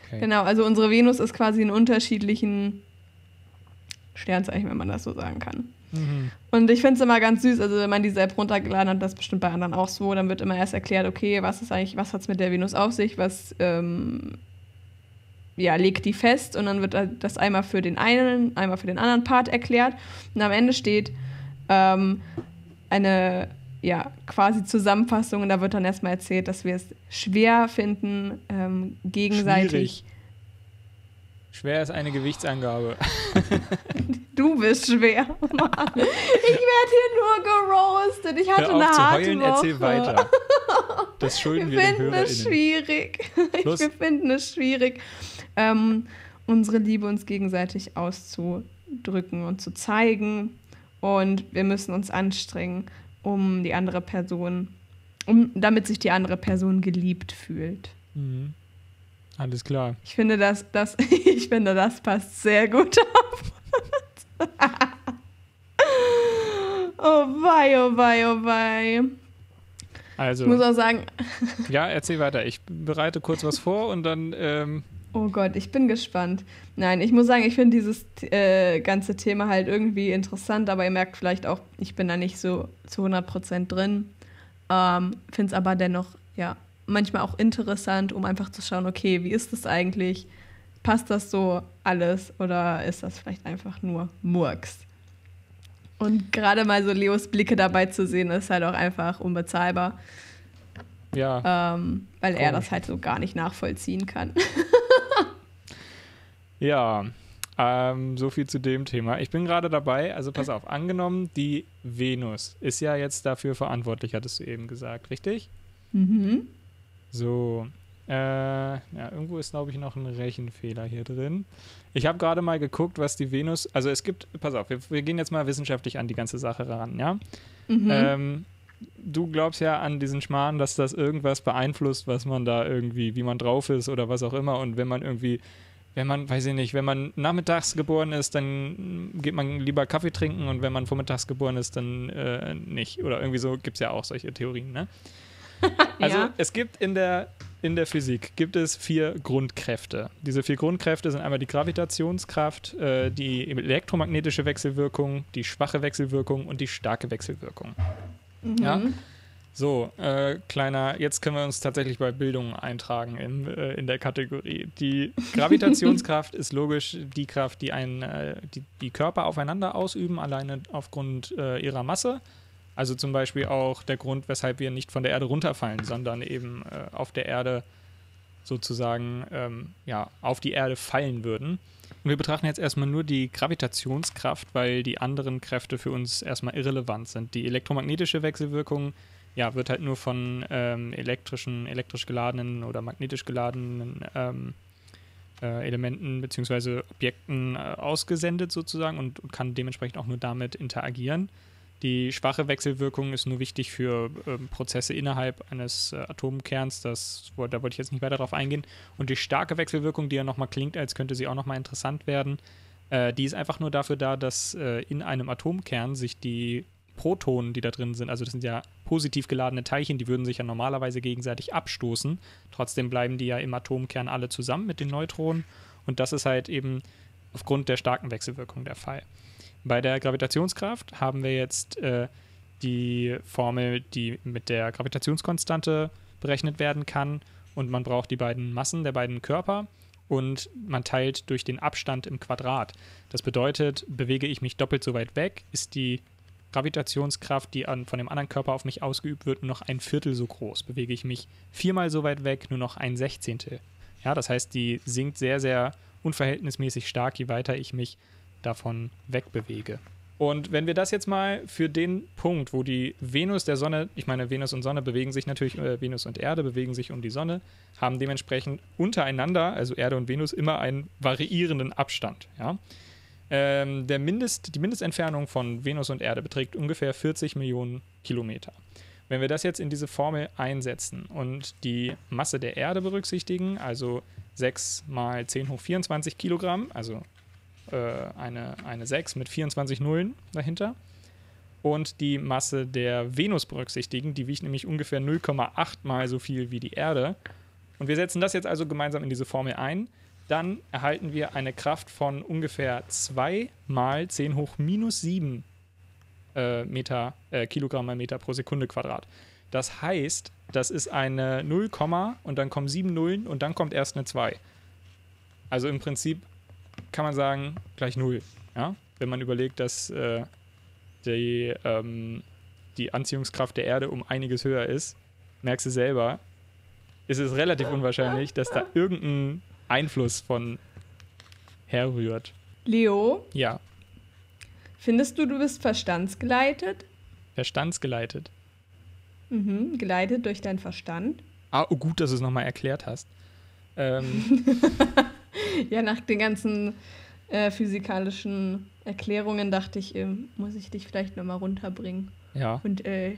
Okay. genau. Also unsere Venus ist quasi in unterschiedlichen Sternzeichen, wenn man das so sagen kann. Mhm. Und ich finde es immer ganz süß, also wenn man diese App runtergeladen hat, das ist bestimmt bei anderen auch so, dann wird immer erst erklärt, okay, was ist eigentlich, was hat es mit der Venus auf sich, was ähm, ja, legt die fest und dann wird das einmal für den einen, einmal für den anderen Part erklärt und am Ende steht ähm, eine ja, quasi Zusammenfassung und da wird dann erstmal erzählt, dass wir es schwer finden, ähm, gegenseitig. Schwierig. Schwer ist eine Gewichtsangabe. Du bist schwer. Mann. Ich werde hier nur gerostet. Ich hatte Hör auf eine zu harte heulen, Woche. erzähl weiter. Das schulden Wir wir, den finden es schwierig. Los. Wir finden es schwierig, ähm, unsere Liebe uns gegenseitig auszudrücken und zu zeigen. Und wir müssen uns anstrengen, um die andere Person, um, damit sich die andere Person geliebt fühlt. Mhm. Alles klar. Ich finde, das, das, ich finde, das passt sehr gut auf. oh wei, oh wei, oh wei. Also, Ich muss auch sagen, ja, erzähl weiter. Ich bereite kurz was vor und dann ähm, Oh Gott, ich bin gespannt. Nein, ich muss sagen, ich finde dieses äh, ganze Thema halt irgendwie interessant, aber ihr merkt vielleicht auch, ich bin da nicht so zu 100% drin. Ähm, finde es aber dennoch, ja, manchmal auch interessant, um einfach zu schauen, okay, wie ist das eigentlich? Passt das so alles oder ist das vielleicht einfach nur Murks? Und gerade mal so Leos Blicke dabei zu sehen, ist halt auch einfach unbezahlbar. Ja. Ähm, weil Komisch. er das halt so gar nicht nachvollziehen kann. ja, ähm, so viel zu dem Thema. Ich bin gerade dabei, also pass auf, angenommen, die Venus ist ja jetzt dafür verantwortlich, hattest du eben gesagt, richtig? Mhm. So, äh, ja, irgendwo ist, glaube ich, noch ein Rechenfehler hier drin. Ich habe gerade mal geguckt, was die Venus, also es gibt, pass auf, wir, wir, gehen jetzt mal wissenschaftlich an die ganze Sache ran, ja? Mhm. Ähm, du glaubst ja an diesen Schmarrn, dass das irgendwas beeinflusst, was man da irgendwie, wie man drauf ist oder was auch immer. Und wenn man irgendwie, wenn man, weiß ich nicht, wenn man nachmittags geboren ist, dann geht man lieber Kaffee trinken und wenn man vormittags geboren ist, dann äh, nicht. Oder irgendwie so gibt es ja auch solche Theorien, ne? Also ja. es gibt in der, in der Physik gibt es vier Grundkräfte. Diese vier Grundkräfte sind einmal die Gravitationskraft, äh, die elektromagnetische Wechselwirkung, die schwache Wechselwirkung und die starke Wechselwirkung. Mhm. Ja. So, äh, kleiner, jetzt können wir uns tatsächlich bei Bildung eintragen in, äh, in der Kategorie. Die Gravitationskraft ist logisch die Kraft, die, ein, äh, die, die Körper aufeinander ausüben, alleine aufgrund äh, ihrer Masse. Also zum Beispiel auch der Grund, weshalb wir nicht von der Erde runterfallen, sondern eben äh, auf der Erde sozusagen ähm, ja, auf die Erde fallen würden. Und wir betrachten jetzt erstmal nur die Gravitationskraft, weil die anderen Kräfte für uns erstmal irrelevant sind. Die elektromagnetische Wechselwirkung ja, wird halt nur von ähm, elektrischen, elektrisch geladenen oder magnetisch geladenen ähm, äh, Elementen bzw. Objekten äh, ausgesendet sozusagen und, und kann dementsprechend auch nur damit interagieren. Die schwache Wechselwirkung ist nur wichtig für ähm, Prozesse innerhalb eines äh, Atomkerns. Das, da wollte ich jetzt nicht weiter darauf eingehen. Und die starke Wechselwirkung, die ja nochmal klingt, als könnte sie auch nochmal interessant werden, äh, die ist einfach nur dafür da, dass äh, in einem Atomkern sich die Protonen, die da drin sind, also das sind ja positiv geladene Teilchen, die würden sich ja normalerweise gegenseitig abstoßen. Trotzdem bleiben die ja im Atomkern alle zusammen mit den Neutronen. Und das ist halt eben aufgrund der starken Wechselwirkung der Fall. Bei der Gravitationskraft haben wir jetzt äh, die Formel, die mit der Gravitationskonstante berechnet werden kann und man braucht die beiden Massen der beiden Körper und man teilt durch den Abstand im Quadrat. Das bedeutet, bewege ich mich doppelt so weit weg, ist die Gravitationskraft, die an, von dem anderen Körper auf mich ausgeübt wird, nur noch ein Viertel so groß. Bewege ich mich viermal so weit weg, nur noch ein Sechzehntel. Ja, das heißt, die sinkt sehr, sehr unverhältnismäßig stark, je weiter ich mich davon wegbewege. Und wenn wir das jetzt mal für den Punkt, wo die Venus der Sonne, ich meine, Venus und Sonne bewegen sich natürlich, äh, Venus und Erde bewegen sich um die Sonne, haben dementsprechend untereinander, also Erde und Venus, immer einen variierenden Abstand. Ja? Ähm, der Mindest, die Mindestentfernung von Venus und Erde beträgt ungefähr 40 Millionen Kilometer. Wenn wir das jetzt in diese Formel einsetzen und die Masse der Erde berücksichtigen, also 6 mal 10 hoch 24 Kilogramm, also äh, eine, eine 6 mit 24 Nullen dahinter. Und die Masse der Venus berücksichtigen. Die wiegt nämlich ungefähr 0,8 mal so viel wie die Erde. Und wir setzen das jetzt also gemeinsam in diese Formel ein. Dann erhalten wir eine Kraft von ungefähr 2 mal 10 hoch minus 7 äh, Meter, äh, Kilogramm mal Meter pro Sekunde Quadrat. Das heißt, das ist eine 0, und dann kommen 7 Nullen und dann kommt erst eine 2. Also im Prinzip kann man sagen, gleich null. Ja? Wenn man überlegt, dass äh, die, ähm, die Anziehungskraft der Erde um einiges höher ist, merkst du selber, ist es relativ unwahrscheinlich, dass da irgendein Einfluss von herrührt. Leo? Ja. Findest du, du bist verstandsgeleitet? Verstandsgeleitet? Mhm, geleitet durch deinen Verstand. Ah, oh, gut, dass du es nochmal erklärt hast. Ähm, ja, nach den ganzen äh, physikalischen Erklärungen dachte ich, äh, muss ich dich vielleicht nochmal runterbringen. Ja. Und äh,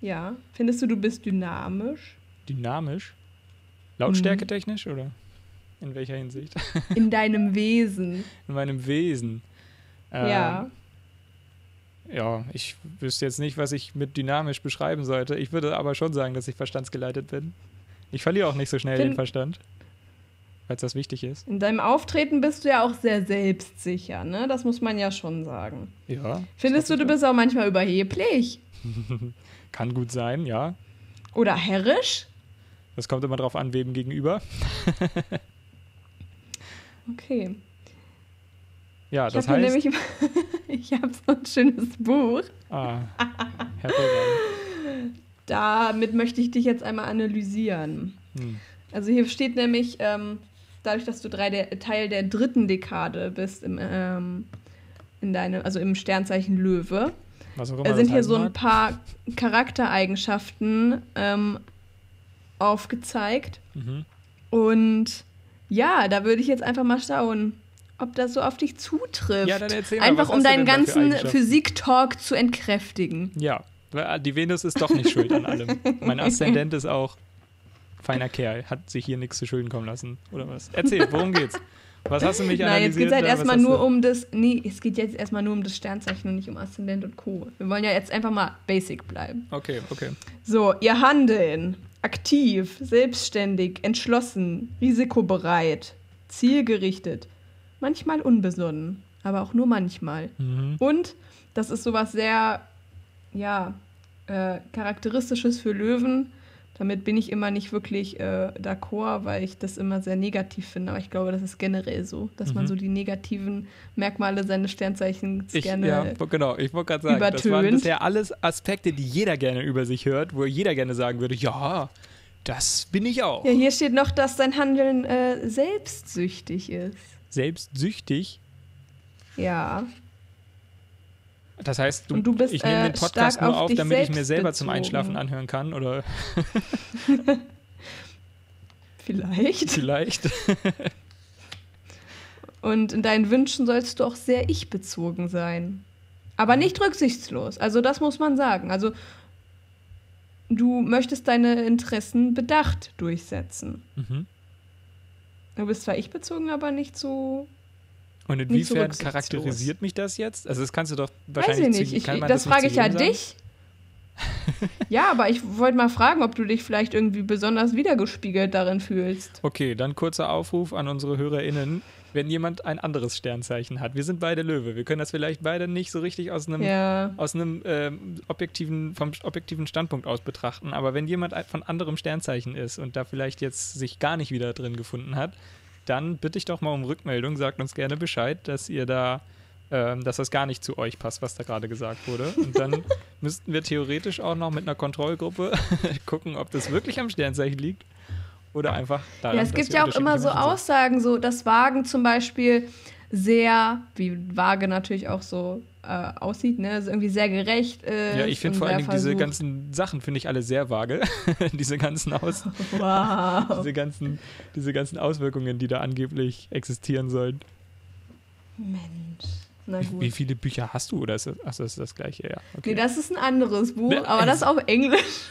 ja, findest du, du bist dynamisch? Dynamisch? Lautstärke technisch oder in welcher Hinsicht? In deinem Wesen. In meinem Wesen. Ähm, ja. Ja, ich wüsste jetzt nicht, was ich mit dynamisch beschreiben sollte. Ich würde aber schon sagen, dass ich verstandsgeleitet bin. Ich verliere auch nicht so schnell Find, den Verstand. Weil es das wichtig ist. In deinem Auftreten bist du ja auch sehr selbstsicher, ne? Das muss man ja schon sagen. Ja. Findest du, du bist auch manchmal überheblich? Kann gut sein, ja. Oder herrisch? Das kommt immer drauf an, wem gegenüber. Okay. Ja, Ich das heißt. nämlich, ich habe so ein schönes Buch. ah, hervorragend. Damit möchte ich dich jetzt einmal analysieren. Hm. Also hier steht nämlich, ähm, dadurch, dass du drei der, Teil der dritten Dekade bist im, ähm, in deinem, also im Sternzeichen Löwe, äh, sind hier so ein paar Charaktereigenschaften ähm, aufgezeigt. Mhm. Und ja, da würde ich jetzt einfach mal schauen, ob das so auf dich zutrifft. Ja, dann erzähl mal, einfach um deinen ganzen? Physik-Talk zu entkräftigen. Ja, weil die Venus ist doch nicht schuld an allem. Mein Aszendent ist auch feiner Kerl, hat sich hier nichts zu Schulden kommen lassen, oder was? Erzähl, worum geht's? Was hast du mich Nein, jetzt geht analysiert? es halt da? Was erstmal nur um das. Nee, es geht jetzt erstmal nur um das Sternzeichen und nicht um Aszendent und Co. Wir wollen ja jetzt einfach mal basic bleiben. Okay, okay. So, ihr Handeln. Aktiv, selbstständig, entschlossen, risikobereit, zielgerichtet, manchmal unbesonnen, aber auch nur manchmal. Mhm. Und das ist sowas sehr, ja, äh, charakteristisches für Löwen. Damit bin ich immer nicht wirklich äh, d'accord, weil ich das immer sehr negativ finde. Aber ich glaube, das ist generell so, dass man Mhm. so die negativen Merkmale seines Sternzeichens Ich, gerne. ja, genau, ich wollte gerade sagen, das waren übertönt. bisher alles Aspekte, die jeder gerne über sich hört, wo jeder gerne sagen würde, ja, das bin ich auch. Ja, hier steht noch, dass dein Handeln äh, selbstsüchtig ist. Selbstsüchtig. Ja. Das heißt, du, du bist, ich nehme äh, den Podcast stark nur auf auf, damit ich mir selber zum bezogen. Einschlafen anhören kann, oder Vielleicht. vielleicht. Und in deinen Wünschen sollst du auch sehr ich-bezogen sein. Aber nicht rücksichtslos. Also das muss man sagen. Also du möchtest deine Interessen bedacht durchsetzen. mhm. Du bist zwar ich-bezogen, aber nicht so. Und so inwiefern rücksichtslos. charakterisiert mich das jetzt? Also das kannst du doch Weiß wahrscheinlich ich nicht. zu- Ich, das nicht frage ich ja jedem sagen? dich. ja, aber ich wollte mal fragen, ob du dich vielleicht irgendwie besonders wiedergespiegelt darin fühlst. Okay, dann kurzer Aufruf an unsere HörerInnen. Wenn jemand ein anderes Sternzeichen hat, wir sind beide Löwe, wir können das vielleicht beide nicht so richtig aus einem Ja. aus einem ähm, objektiven, vom objektiven Standpunkt aus betrachten. Aber wenn jemand von anderem Sternzeichen ist und da vielleicht jetzt sich gar nicht wieder drin gefunden hat, dann bitte ich doch mal um Rückmeldung. Sagt uns gerne Bescheid, dass ihr da, ähm, dass das gar nicht zu euch passt, was da gerade gesagt wurde. Und dann müssten wir theoretisch auch noch mit einer Kontrollgruppe gucken, ob das wirklich am Sternzeichen liegt oder einfach daran, Ja, es gibt ja auch immer so Aussagen, so dass Wagen zum Beispiel sehr, wie Waage natürlich auch so äh, aussieht, ne, also irgendwie sehr gerecht ist. sind. Ja, ich finde vor allen Dingen diese versucht- ganzen Sachen finde ich alle sehr vage. diese ganzen Aus Wow. diese ganzen, diese ganzen Auswirkungen, die da angeblich existieren sollen. Mensch. Na Wie, gut. wie viele Bücher hast du? Oder ist das, achso, ist das gleiche? Ja. Okay. Nee, das ist ein anderes Buch, Ne, aber das auf Englisch.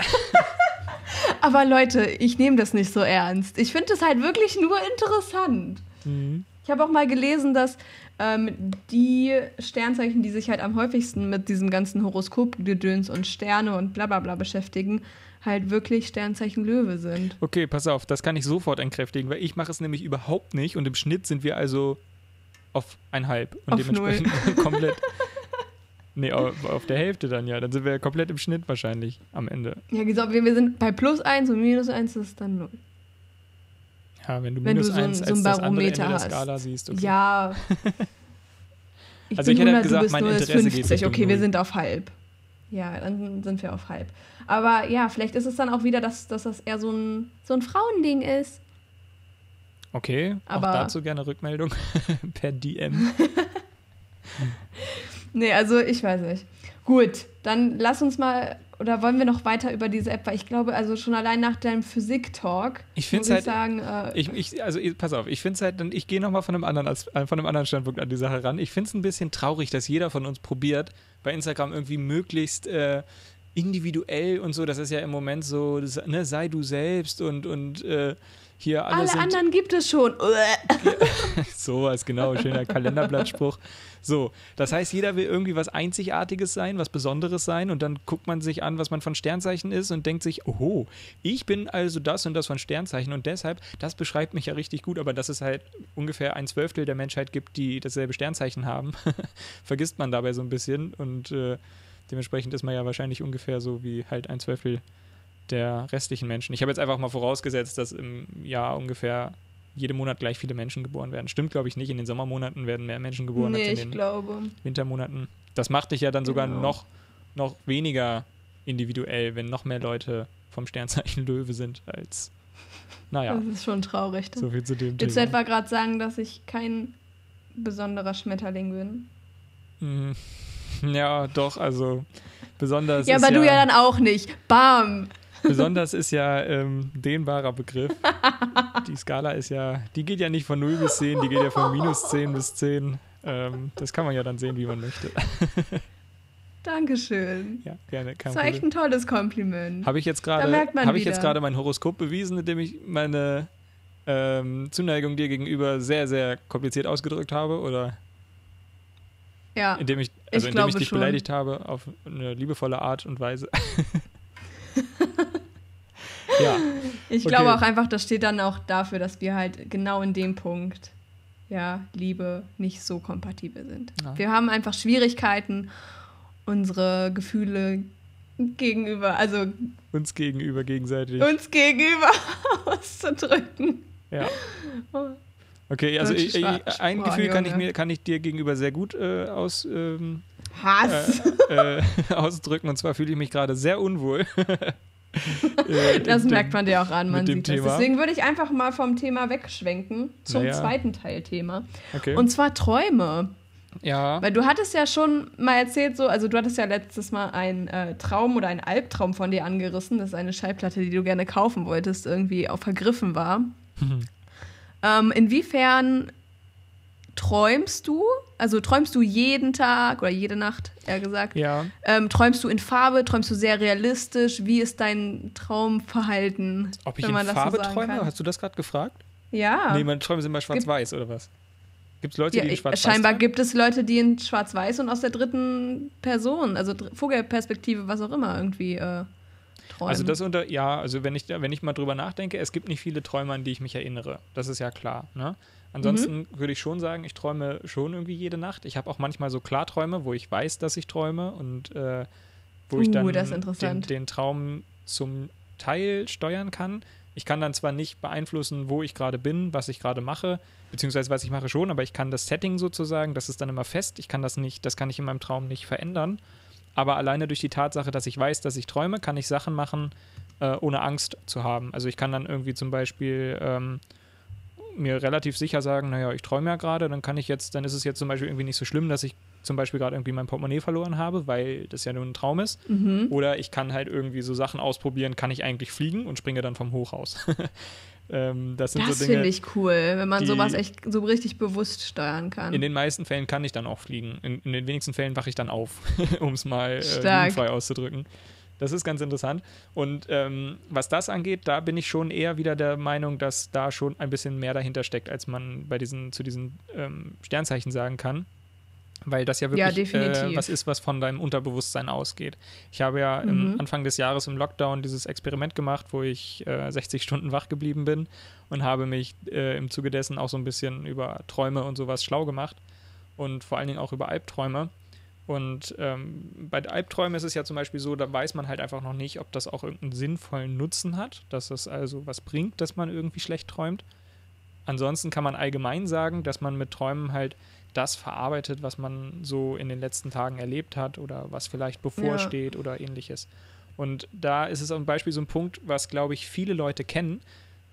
aber Leute, ich nehme das nicht so ernst. Ich finde das halt wirklich nur interessant. mhm. Ich habe auch mal gelesen, dass ähm, die Sternzeichen, die sich halt am häufigsten mit diesem ganzen Horoskopgedöns und Sterne und bla bla bla beschäftigen, halt wirklich Sternzeichen Löwe sind. Okay, pass auf, das kann ich sofort entkräftigen, weil ich mache es nämlich überhaupt nicht und im Schnitt sind wir also auf einhalb und Auf dementsprechend komplett. Nee, auf, der Hälfte dann ja. Dann sind wir komplett im Schnitt wahrscheinlich am Ende. Ja, gesagt, wir, sind bei plus eins und minus eins ist es dann null. Ja, wenn du Wenn minus du so ein- eins so als ein das andere Ende der hast. Skala siehst. Okay. Ja. Ich Also bin ich hätte 100, gesagt, du bist mein 0 ist Interesse geht 50. Richtung Okay, wir sind auf halb. Ja, dann sind wir auf halb. Aber ja, vielleicht ist es dann auch wieder, dass, dass das eher so ein, so ein Frauending ist. Okay, Aber- auch dazu gerne Rückmeldung per DM. Nee, also ich weiß nicht. Gut, dann lass uns mal, oder wollen wir noch weiter über diese App, weil ich glaube, also schon allein nach deinem Physik-Talk, Ich muss halt- ich sagen, äh, Ich, ich, also pass auf, ich finde es halt, dann- ich gehe nochmal von, einem anderen äh, von einem anderen Standpunkt an die Sache ran. Ich finde es ein bisschen traurig, dass jeder von uns probiert, bei Instagram irgendwie möglichst äh, individuell und so, das ist ja im Moment so, das, ne, sei du selbst und, und äh, hier alle, Alle sind anderen gibt es schon. Sowas, genau, schöner Kalenderblattspruch. So, das heißt, jeder will irgendwie was Einzigartiges sein, was Besonderes sein und dann guckt man sich an, was man von Sternzeichen ist und denkt sich, oho, ich bin also das und das von Sternzeichen und deshalb, das beschreibt mich ja richtig gut, aber dass es halt ungefähr ein Zwölftel der Menschheit gibt, die dasselbe Sternzeichen haben, vergisst man dabei so ein bisschen und äh, dementsprechend ist man ja wahrscheinlich ungefähr so wie halt ein Zwölftel der restlichen Menschen. Ich habe jetzt einfach mal vorausgesetzt, dass im Jahr ungefähr jeden Monat gleich viele Menschen geboren werden. Stimmt, glaube ich, nicht. In den Sommermonaten werden mehr Menschen geboren nee, als in den glaube. Wintermonaten. Das macht dich ja dann sogar Genau. noch, noch weniger individuell, wenn noch mehr Leute vom Sternzeichen Löwe sind als. Naja, Das ist schon traurig. so viel zu dem Willst du etwa gerade sagen, dass ich kein besonderer Schmetterling bin? Mm, Ja, doch, also besonders ja, aber du ja dann auch nicht. Bam! Besonders ist ja ähm, dehnbarer Begriff. Die Skala ist ja, die geht ja nicht von 0 bis 10, die geht ja von minus 10 bis 10. Ähm, das kann man ja dann sehen, wie man möchte. Dankeschön. Ja, gerne, Das war echt ein tolles Kompliment. Habe ich jetzt gerade habe ich jetzt mein Horoskop bewiesen, indem ich meine ähm, Zuneigung dir gegenüber sehr, sehr kompliziert ausgedrückt habe? Oder Ja, indem ich, also Ich indem ich dich schon. beleidigt habe auf eine liebevolle Art und Weise? ja, ich okay. glaube auch einfach, das steht dann auch dafür, dass wir halt genau in dem Punkt, ja, Liebe nicht so kompatibel sind. Ja. Wir haben einfach Schwierigkeiten, unsere Gefühle gegenüber, also uns gegenüber gegenseitig. uns gegenüber auszudrücken. Ja. Okay, also ich, ich, ein Sprache, Gefühl kann ich, mir, kann ich dir gegenüber sehr gut äh, aus, ähm, Hass. äh, äh, ausdrücken und zwar fühle ich mich gerade sehr unwohl. Äh, das merkt dem- man dir auch an, man sieht das. Deswegen würde ich einfach mal vom Thema wegschwenken zum Naja. zweiten Teilthema. Okay. Und zwar Träume. ja, Weil du hattest ja schon mal erzählt, so, also du hattest ja letztes Mal einen äh, Traum oder einen Albtraum von dir angerissen, dass eine Schallplatte, die du gerne kaufen wolltest, irgendwie auch vergriffen war. ähm, inwiefern träumst du? Also träumst du jeden Tag oder jede Nacht, eher gesagt? ja. Ähm, träumst du in Farbe? Träumst du sehr realistisch? Wie ist dein Traumverhalten? Ob ich in so Farbe sagen träume? kann? Hast du das gerade gefragt? Ja. Nee, meine Träume sind immer schwarz-weiß oder was? Gibt es Leute, ja die in ich- schwarz-weiß scheinbar träumen? gibt es Leute, die in Schwarz-Weiß und aus der dritten Person, also Vogelperspektive, was auch immer, irgendwie äh, träumen. Also das unter, ja, also wenn ich, wenn ich mal drüber nachdenke, es gibt nicht viele Träume, an die ich mich erinnere. Das ist ja klar. Ne? Ansonsten Mhm. würde ich schon sagen, ich träume schon irgendwie jede Nacht. Ich habe auch manchmal so Klarträume, wo ich weiß, dass ich träume und äh, wo ich Uh, dann das ist den, den Traum zum Teil steuern kann. Ich kann dann zwar nicht beeinflussen, wo ich gerade bin, was ich gerade mache, beziehungsweise was ich mache schon, aber ich kann das Setting sozusagen, das ist dann immer fest. Ich kann das nicht, das kann ich in meinem Traum nicht verändern. Aber alleine durch die Tatsache, dass ich weiß, dass ich träume, kann ich Sachen machen, äh, ohne Angst zu haben. Also ich kann dann irgendwie zum Beispiel ähm, mir relativ sicher sagen, naja, ich träume ja gerade, dann kann ich jetzt, dann ist es jetzt zum Beispiel irgendwie nicht so schlimm, dass ich zum Beispiel gerade irgendwie mein Portemonnaie verloren habe, weil das ja nur ein Traum ist. Mhm. Oder ich kann halt irgendwie so Sachen ausprobieren, kann ich eigentlich fliegen und springe dann vom Hochhaus. ähm, das sind Das so finde ich cool, wenn man sowas echt so richtig bewusst steuern kann. In den meisten Fällen kann ich dann auch fliegen. In, in den wenigsten Fällen wache ich dann auf, um es mal äh, jugendfrei auszudrücken. Das ist ganz interessant. Und ähm, was das angeht, da bin ich schon eher wieder der Meinung, dass da schon ein bisschen mehr dahinter steckt, als man bei diesen, zu diesen ähm, Sternzeichen sagen kann. Weil das ja Ja, wirklich äh, definitiv. was ist, was von deinem Unterbewusstsein ausgeht. Ich habe ja im Mhm. Anfang des Jahres im Lockdown dieses Experiment gemacht, wo ich äh, 60 Stunden wach geblieben bin und habe mich äh, im Zuge dessen auch so ein bisschen über Träume und sowas schlau gemacht und vor allen Dingen auch über Albträume. Und ähm, bei Albträumen ist es ja zum Beispiel so, da weiß man halt einfach noch nicht, ob das auch irgendeinen sinnvollen Nutzen hat, dass es also was bringt, dass man irgendwie schlecht träumt. Ansonsten kann man allgemein sagen, dass man mit Träumen halt das verarbeitet, was man so in den letzten Tagen erlebt hat oder was vielleicht bevorsteht oder ähnliches. Und da ist es zum Beispiel so ein Punkt, was, glaube ich, viele Leute kennen.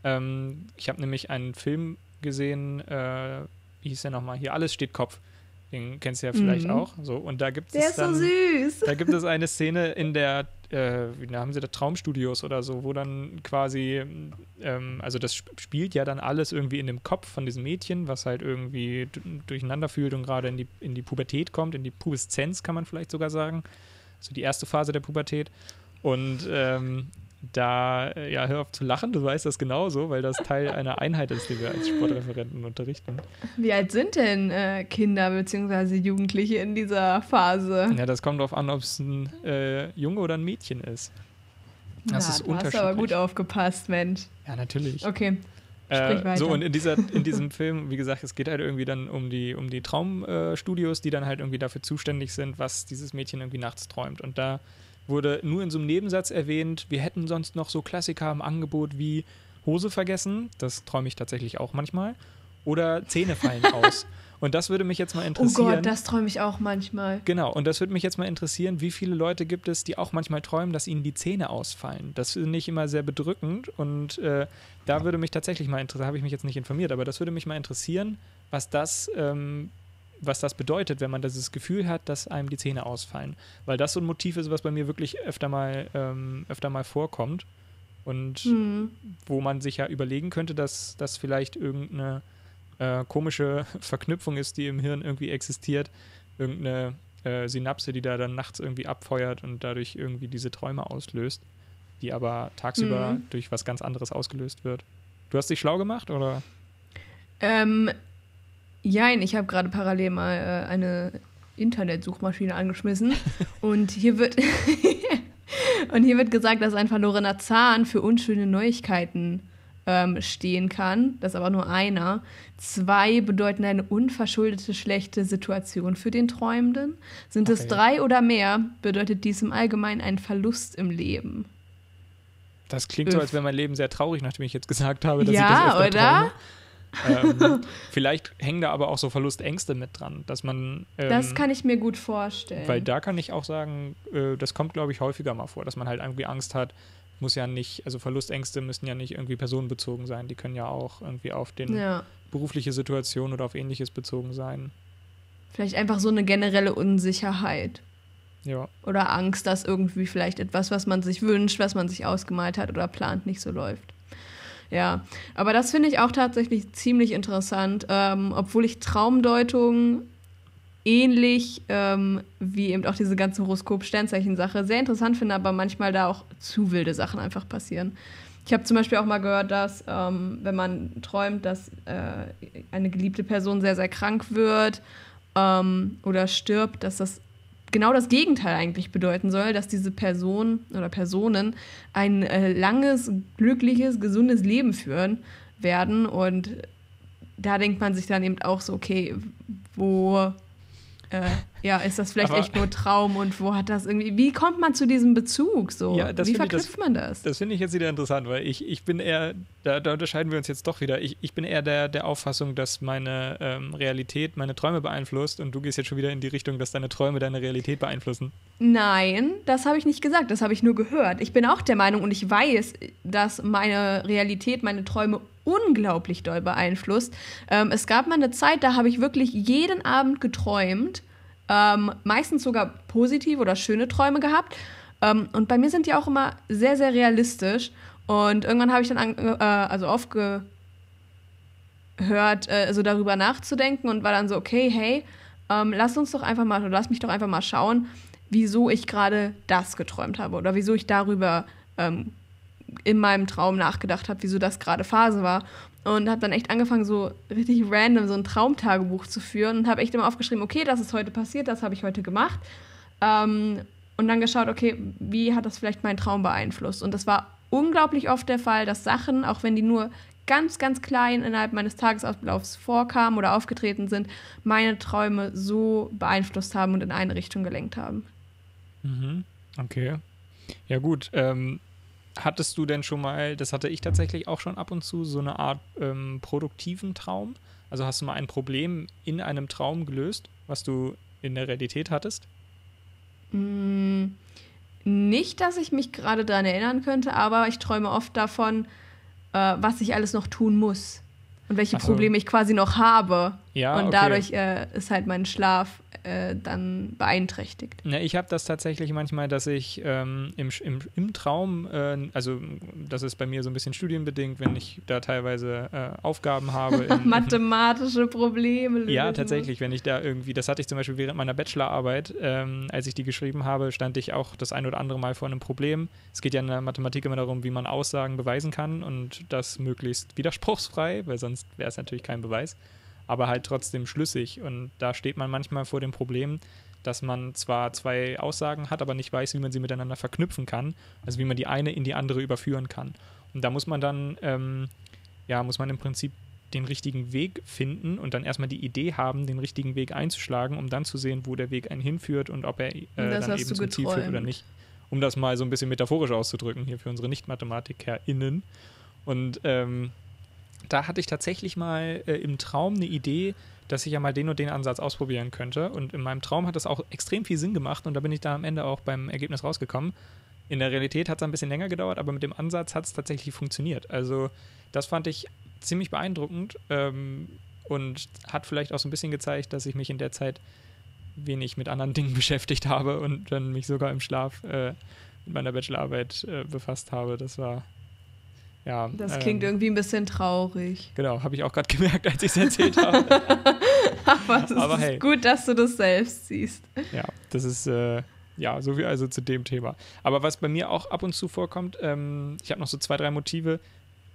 Ähm, ich habe nämlich einen Film gesehen, äh, wie hieß der nochmal? Hier, Alles steht Kopf. Den kennst du ja vielleicht Mhm. auch. So, und da gibt Der es ist so dann, süß. da gibt es eine Szene in der, äh, wie haben sie da, Traumstudios oder so, wo dann quasi, ähm, also das sp- spielt ja dann alles irgendwie in dem Kopf von diesem Mädchen, was halt irgendwie durcheinander fühlt und gerade in die, in die Pubertät kommt, in die Pubeszenz kann man vielleicht sogar sagen. Also die erste Phase der Pubertät. Und ähm, da, äh, ja, hör auf zu lachen, du weißt das genauso, weil das Teil einer Einheit ist, die wir als Sportreferenten unterrichten. Wie alt sind denn äh, Kinder bzw. Jugendliche in dieser Phase? Ja, das kommt darauf an, ob es ein äh, Junge oder ein Mädchen ist. Das ja, ist du hast aber gut aufgepasst, Mensch. Ja, natürlich. Okay. Äh, so, und in, dieser, in diesem Film, wie gesagt, es geht halt irgendwie dann um die, um die Traumstudios, die dann halt irgendwie dafür zuständig sind, was dieses Mädchen irgendwie nachts träumt. Und da wurde nur in so einem Nebensatz erwähnt, wir hätten sonst noch so Klassiker im Angebot wie Hose vergessen, das träume ich tatsächlich auch manchmal, oder Zähne fallen aus. Und das würde mich jetzt mal interessieren. Oh Gott, das träume ich auch manchmal. Genau, und das würde mich jetzt mal interessieren, wie viele Leute gibt es, die auch manchmal träumen, dass ihnen die Zähne ausfallen. Das finde ich immer sehr bedrückend und äh, da würde mich tatsächlich mal interessieren, habe ich mich jetzt nicht informiert, aber das würde mich mal interessieren, was das ähm, was das bedeutet, wenn man dieses Gefühl hat, dass einem die Zähne ausfallen. Weil das so ein Motiv ist, was bei mir wirklich öfter mal, ähm, öfter mal vorkommt. Und mhm. wo man sich ja überlegen könnte, dass das vielleicht irgendeine äh, komische Verknüpfung ist, die im Hirn irgendwie existiert. Irgendeine äh, Synapse, die da dann nachts irgendwie abfeuert und dadurch irgendwie diese Träume auslöst, die aber tagsüber mhm. durch was ganz anderes ausgelöst wird. Du hast dich schlau gemacht, oder? Ähm, Jein, ich habe gerade parallel mal äh, eine Internetsuchmaschine angeschmissen und hier wird und hier wird gesagt, dass ein verlorener Zahn für unschöne Neuigkeiten ähm, stehen kann. Das ist aber nur einer. Zwei bedeuten eine unverschuldete schlechte Situation für den Träumenden. Sind okay. es drei oder mehr, bedeutet dies im Allgemeinen einen Verlust im Leben. Das klingt Öff. so, als wäre mein Leben sehr traurig, nachdem ich jetzt gesagt habe, dass ja, ich das öfter oder? Träume ähm, vielleicht hängen da aber auch so Verlustängste mit dran, dass man. Ähm, das kann ich mir gut vorstellen. Weil da kann ich auch sagen, äh, das kommt, glaube ich, häufiger mal vor, dass man halt irgendwie Angst hat. Muss ja nicht, also Verlustängste müssen ja nicht irgendwie personenbezogen sein. Die können ja auch irgendwie auf den ja. berufliche Situation oder auf ähnliches bezogen sein. Vielleicht einfach so eine generelle Unsicherheit. Ja. Oder Angst, dass irgendwie vielleicht etwas, was man sich wünscht, was man sich ausgemalt hat oder plant, nicht so läuft. Ja, aber das finde ich auch tatsächlich ziemlich interessant, ähm, obwohl ich Traumdeutung ähnlich ähm, wie eben auch diese ganze Horoskop-Sternzeichen-Sache sehr interessant finde, aber manchmal da auch zu wilde Sachen einfach passieren. Ich habe zum Beispiel auch mal gehört, dass ähm, wenn man träumt, dass äh, eine geliebte Person sehr, sehr krank wird ähm, oder stirbt, dass das genau das Gegenteil eigentlich bedeuten soll, dass diese Person oder Personen ein äh, langes, glückliches, gesundes Leben führen werden. Und da denkt man sich dann eben auch so, okay, wo äh, ja, ist das vielleicht aber, echt nur Traum und wo hat das irgendwie, wie kommt man zu diesem Bezug so? Ja, wie verknüpft das, man das? Das finde ich jetzt wieder interessant, weil ich, ich bin eher, da, da unterscheiden wir uns jetzt doch wieder, ich, ich bin eher der, der Auffassung, dass meine ähm, Realität meine Träume beeinflusst und du gehst jetzt schon wieder in die Richtung, dass deine Träume deine Realität beeinflussen. Nein, das habe ich nicht gesagt, das habe ich nur gehört. Ich bin auch der Meinung und ich weiß, dass meine Realität meine Träume unglaublich doll beeinflusst. Ähm, es gab mal eine Zeit, da habe ich wirklich jeden Abend geträumt ähm, meistens sogar positive oder schöne Träume gehabt. Ähm, und bei mir sind die auch immer sehr, sehr realistisch. Und irgendwann habe ich dann an, äh, also aufgehört, äh, so darüber nachzudenken und war dann so, okay, hey, ähm, lass uns doch einfach mal, lass mich doch einfach mal schauen, wieso ich gerade das geträumt habe oder wieso ich darüber ähm, in meinem Traum nachgedacht habe, wieso das gerade Phase war und habe dann echt angefangen, so richtig random so ein Traumtagebuch zu führen und habe echt immer aufgeschrieben, okay, das ist heute passiert, das habe ich heute gemacht. Ähm, und dann geschaut, okay, wie hat das vielleicht meinen Traum beeinflusst? Und das war unglaublich oft der Fall, dass Sachen, auch wenn die nur ganz, ganz klein innerhalb meines Tagesablaufs vorkamen oder aufgetreten sind, meine Träume so beeinflusst haben und in eine Richtung gelenkt haben. Mhm. Okay. Ja gut, ähm, hattest du denn schon mal, das hatte ich tatsächlich auch schon ab und zu, so eine Art ähm, produktiven Traum? Also hast du mal ein Problem in einem Traum gelöst, was du in der Realität hattest? Mm, nicht, dass ich mich gerade daran erinnern könnte, aber ich träume oft davon, äh, was ich alles noch tun muss und welche so. Probleme ich quasi noch habe. Ja, und okay. dadurch äh, ist halt mein Schlaf äh, dann beeinträchtigt. Ja, ich habe das tatsächlich manchmal, dass ich ähm, im, im, im Traum, äh, also das ist bei mir so ein bisschen studienbedingt, wenn ich da teilweise äh, Aufgaben habe. In, Mathematische Probleme. Lösen. Ja, tatsächlich, wenn ich da irgendwie, das hatte ich zum Beispiel während meiner Bachelorarbeit, ähm, als ich die geschrieben habe, stand ich auch das ein oder andere Mal vor einem Problem. Es geht ja in der Mathematik immer darum, wie man Aussagen beweisen kann und das möglichst widerspruchsfrei, weil sonst wäre es natürlich kein Beweis aber halt trotzdem schlüssig. Und da steht man manchmal vor dem Problem, dass man zwar zwei Aussagen hat, aber nicht weiß, wie man sie miteinander verknüpfen kann, also wie man die eine in die andere überführen kann. Und da muss man dann, ähm, ja, muss man im Prinzip den richtigen Weg finden und dann erstmal die Idee haben, den richtigen Weg einzuschlagen, um dann zu sehen, wo der Weg einen hinführt und ob er äh, dann eben zum Ziel führt oder nicht. Um das mal so ein bisschen metaphorisch auszudrücken, hier für unsere Nicht-MathematikerInnen. Und ähm, da hatte ich tatsächlich mal äh, im Traum eine Idee, dass ich ja mal den und den Ansatz ausprobieren könnte. Und in meinem Traum hat das auch extrem viel Sinn gemacht und da bin ich da am Ende auch beim Ergebnis rausgekommen. In der Realität hat es ein bisschen länger gedauert, aber mit dem Ansatz hat es tatsächlich funktioniert. Also das fand ich ziemlich beeindruckend ähm, und hat vielleicht auch so ein bisschen gezeigt, dass ich mich in der Zeit wenig mit anderen Dingen beschäftigt habe und dann mich sogar im Schlaf äh, mit meiner Bachelorarbeit äh, befasst habe. Das war ja, das klingt ähm, irgendwie ein bisschen traurig. Genau, habe ich auch gerade gemerkt, als ich es erzählt habe. Aber es Aber ist hey. gut, dass du das selbst siehst. Ja, das ist äh, ja so viel also zu dem Thema. Aber was bei mir auch ab und zu vorkommt, ähm, ich habe noch so zwei, drei Motive.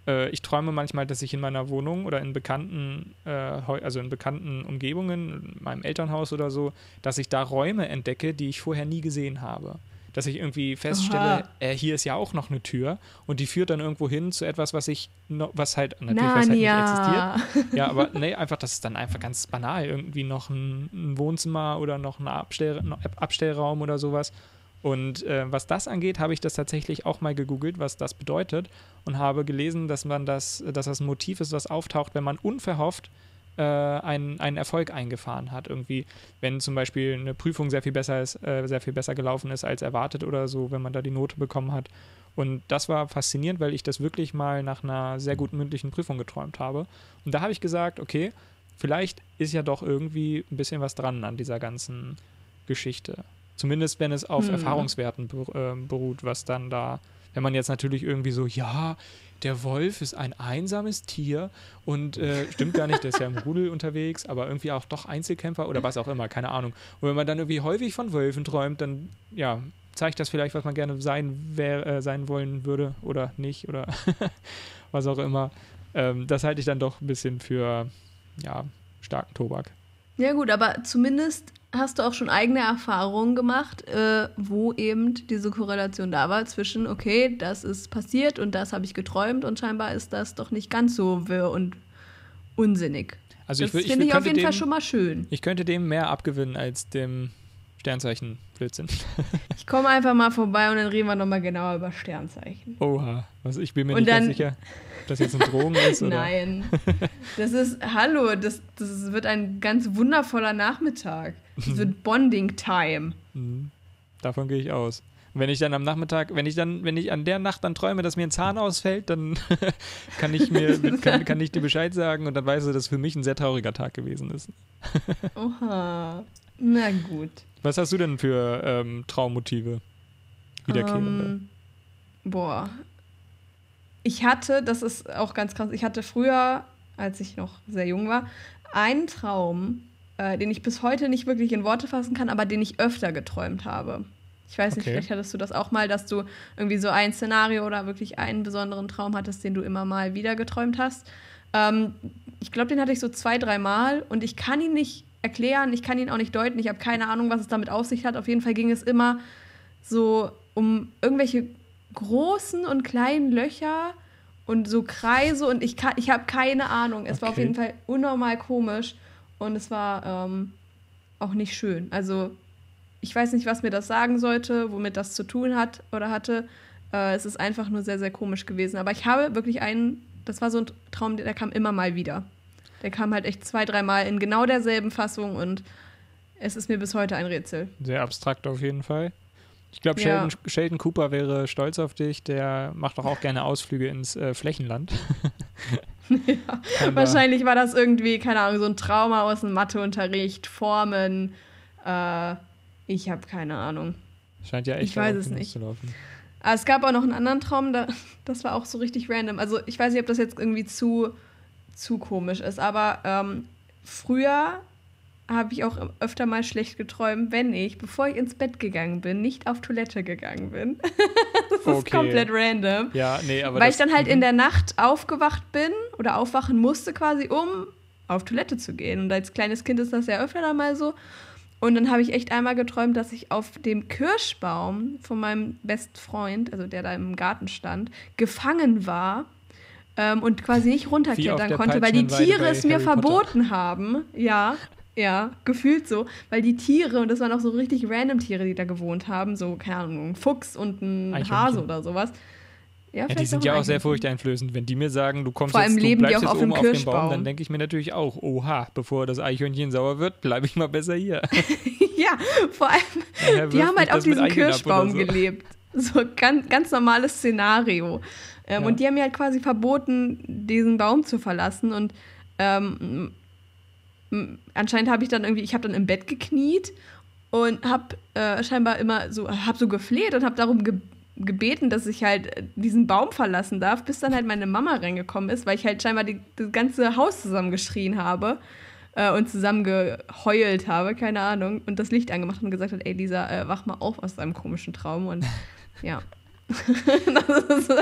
Äh, ich träume manchmal, dass ich in meiner Wohnung oder in bekannten, äh, also in bekannten Umgebungen, in meinem Elternhaus oder so, dass ich da Räume entdecke, die ich vorher nie gesehen habe dass ich irgendwie feststelle, äh, hier ist ja auch noch eine Tür und die führt dann irgendwo hin zu etwas, was ich noch, was halt natürlich was halt nicht existiert. Ja, aber nee, einfach, das ist dann einfach ganz banal. Irgendwie noch ein, ein Wohnzimmer oder noch ein Abstell, Abstellraum oder sowas. Und äh, was das angeht, habe ich das tatsächlich auch mal gegoogelt, was das bedeutet und habe gelesen, dass man das, dass das ein Motiv ist, was auftaucht, wenn man unverhofft äh, einen, einen Erfolg eingefahren hat. Irgendwie, wenn zum Beispiel eine Prüfung sehr viel besser ist, äh, sehr viel besser gelaufen ist als erwartet oder so, wenn man da die Note bekommen hat. Und das war faszinierend, weil ich das wirklich mal nach einer sehr guten mündlichen Prüfung geträumt habe. Und da habe ich gesagt, okay, vielleicht ist ja doch irgendwie ein bisschen was dran an dieser ganzen Geschichte. Zumindest wenn es auf hm. Erfahrungswerten äh, beruht, was dann da, wenn man jetzt natürlich irgendwie so, ja, der Wolf ist ein einsames Tier und äh, stimmt gar nicht, der ist ja im Rudel unterwegs, aber irgendwie auch doch Einzelkämpfer oder was auch immer, keine Ahnung. Und wenn man dann irgendwie häufig von Wölfen träumt, dann ja, zeigt das vielleicht, was man gerne sein, wär, äh, sein wollen würde oder nicht oder was auch immer. Ähm, das halte ich dann doch ein bisschen für ja, starken Tobak. Ja gut, aber zumindest hast du auch schon eigene Erfahrungen gemacht, äh, wo eben diese Korrelation da war zwischen, okay, das ist passiert und das habe ich geträumt und scheinbar ist das doch nicht ganz so wirr und unsinnig. Also das finde ich, ich auf jeden dem, Fall schon mal schön. Ich könnte dem mehr abgewinnen als dem Sternzeichen Blödsinn. ich komme einfach mal vorbei und dann reden wir nochmal genauer über Sternzeichen. Oha, also ich bin mir und nicht dann, sicher, ob das jetzt ein Drogen ist. Oder? Nein, das ist, hallo, das, das wird ein ganz wundervoller Nachmittag. Das wird Bonding-Time. Mhm. Davon gehe ich aus. wenn ich dann am Nachmittag, wenn ich dann, wenn ich an der Nacht dann träume, dass mir ein Zahn ausfällt, dann kann ich mir, kann, kann ich dir Bescheid sagen und dann weißt du, dass für mich ein sehr trauriger Tag gewesen ist. Oha. Na gut. Was hast du denn für ähm, Traummotive? Wiederkehrende. Um, ähm, boah. Ich hatte, das ist auch ganz krass, ich hatte früher, als ich noch sehr jung war, einen Traum, äh, den ich bis heute nicht wirklich in Worte fassen kann, aber den ich öfter geträumt habe. Ich weiß nicht, okay. vielleicht hattest du das auch mal, dass du irgendwie so ein Szenario oder wirklich einen besonderen Traum hattest, den du immer mal wieder geträumt hast. Ähm, ich glaube, den hatte ich so zwei, dreimal und ich kann ihn nicht erklären, ich kann ihn auch nicht deuten, ich habe keine Ahnung, was es damit auf sich hat. Auf jeden Fall ging es immer so um irgendwelche großen und kleinen Löcher und so Kreise und ich, ich habe keine Ahnung. Es okay. war auf jeden Fall unnormal komisch und es war ähm, auch nicht schön. Also ich weiß nicht, was mir das sagen sollte, womit das zu tun hat oder hatte. Äh, es ist einfach nur sehr, sehr komisch gewesen. Aber ich habe wirklich einen, das war so ein Traum, der kam immer mal wieder. Der kam halt echt zwei, dreimal in genau derselben Fassung und es ist mir bis heute ein Rätsel. Sehr abstrakt auf jeden Fall. Ich glaube, Sheldon, ja. Sheldon, Cooper wäre stolz auf dich. Der macht doch auch gerne Ausflüge ins äh, Flächenland. ja, wahrscheinlich war das irgendwie, keine Ahnung, so ein Trauma aus dem Matheunterricht, Formen, Äh, ich habe keine Ahnung. Scheint ja echt Ich weiß es nicht. hinauszulaufen. Aber es gab auch noch einen anderen Traum, da, das war auch so richtig random. Also ich weiß nicht, ob das jetzt irgendwie zu, zu komisch ist, aber ähm, früher habe ich auch öfter mal schlecht geträumt, wenn ich, bevor ich ins Bett gegangen bin, nicht auf Toilette gegangen bin. das ist Okay. komplett random. Ja, nee, aber Weil ich dann halt mhm. in der Nacht aufgewacht bin oder aufwachen musste quasi, um auf Toilette zu gehen. Und als kleines Kind ist das ja öfter dann mal so. Und dann habe ich echt einmal geträumt, dass ich auf dem Kirschbaum von meinem Bestfreund, also der da im Garten stand, gefangen war ähm, und quasi nicht runterklettern konnte, weil die Tiere es mir Harry Potter. verboten haben. Ja, ja, gefühlt so. Weil die Tiere, und das waren auch so richtig random Tiere, die da gewohnt haben, so, keine Ahnung, ein Fuchs und ein Eichhörnchen. Hase oder sowas. Ja, die vielleicht sind ja auch sehr furchteinflößend. Wenn die mir sagen, du kommst Vor allem jetzt, du leben die bleibst auch jetzt auf dem oben auf dem Baum, Kirschbaum. dann denke ich mir natürlich auch, oha, bevor das Eichhörnchen sauer wird, bleibe ich mal besser hier. Ja, vor allem, die haben halt auf diesem Kirschbaum so. gelebt. So ganz, ganz normales Szenario. Ähm, Ja. Und die haben mir halt quasi verboten, diesen Baum zu verlassen. Und ähm, anscheinend habe ich dann irgendwie, ich habe dann im Bett gekniet und habe äh, scheinbar immer so, habe so gefleht und habe darum ge gebeten, dass ich halt äh, diesen Baum verlassen darf, bis dann halt meine Mama reingekommen ist, weil ich halt scheinbar die, das ganze Haus zusammengeschrien habe äh, und zusammengeheult habe, keine Ahnung, und das Licht angemacht und gesagt hat, ey Lisa, äh, wach mal auf aus deinem komischen Traum und ja. das, ist,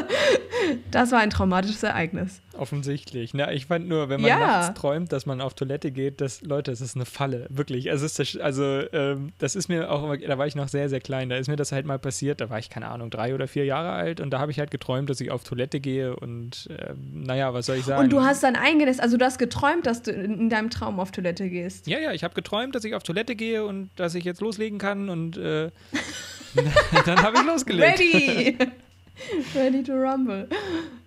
das war ein traumatisches Ereignis. Offensichtlich. Na, ich fand nur, wenn man Ja. nachts träumt, dass man auf Toilette geht, das, Leute, es ist eine Falle. Wirklich. Ist das, also, ähm, das ist mir auch, da war ich noch sehr, sehr klein. Da ist mir das halt mal passiert. Da war ich, keine Ahnung, drei oder vier Jahre alt und da habe ich halt geträumt, dass ich auf Toilette gehe und, ähm, naja, was soll ich sagen? Und du hast dann eingenässt, also du hast geträumt, dass du in in deinem Traum auf Toilette gehst. Ja, ja, ich habe geträumt, dass ich auf Toilette gehe und dass ich jetzt loslegen kann und äh, dann habe ich losgelegt. Ready! Ready to rumble.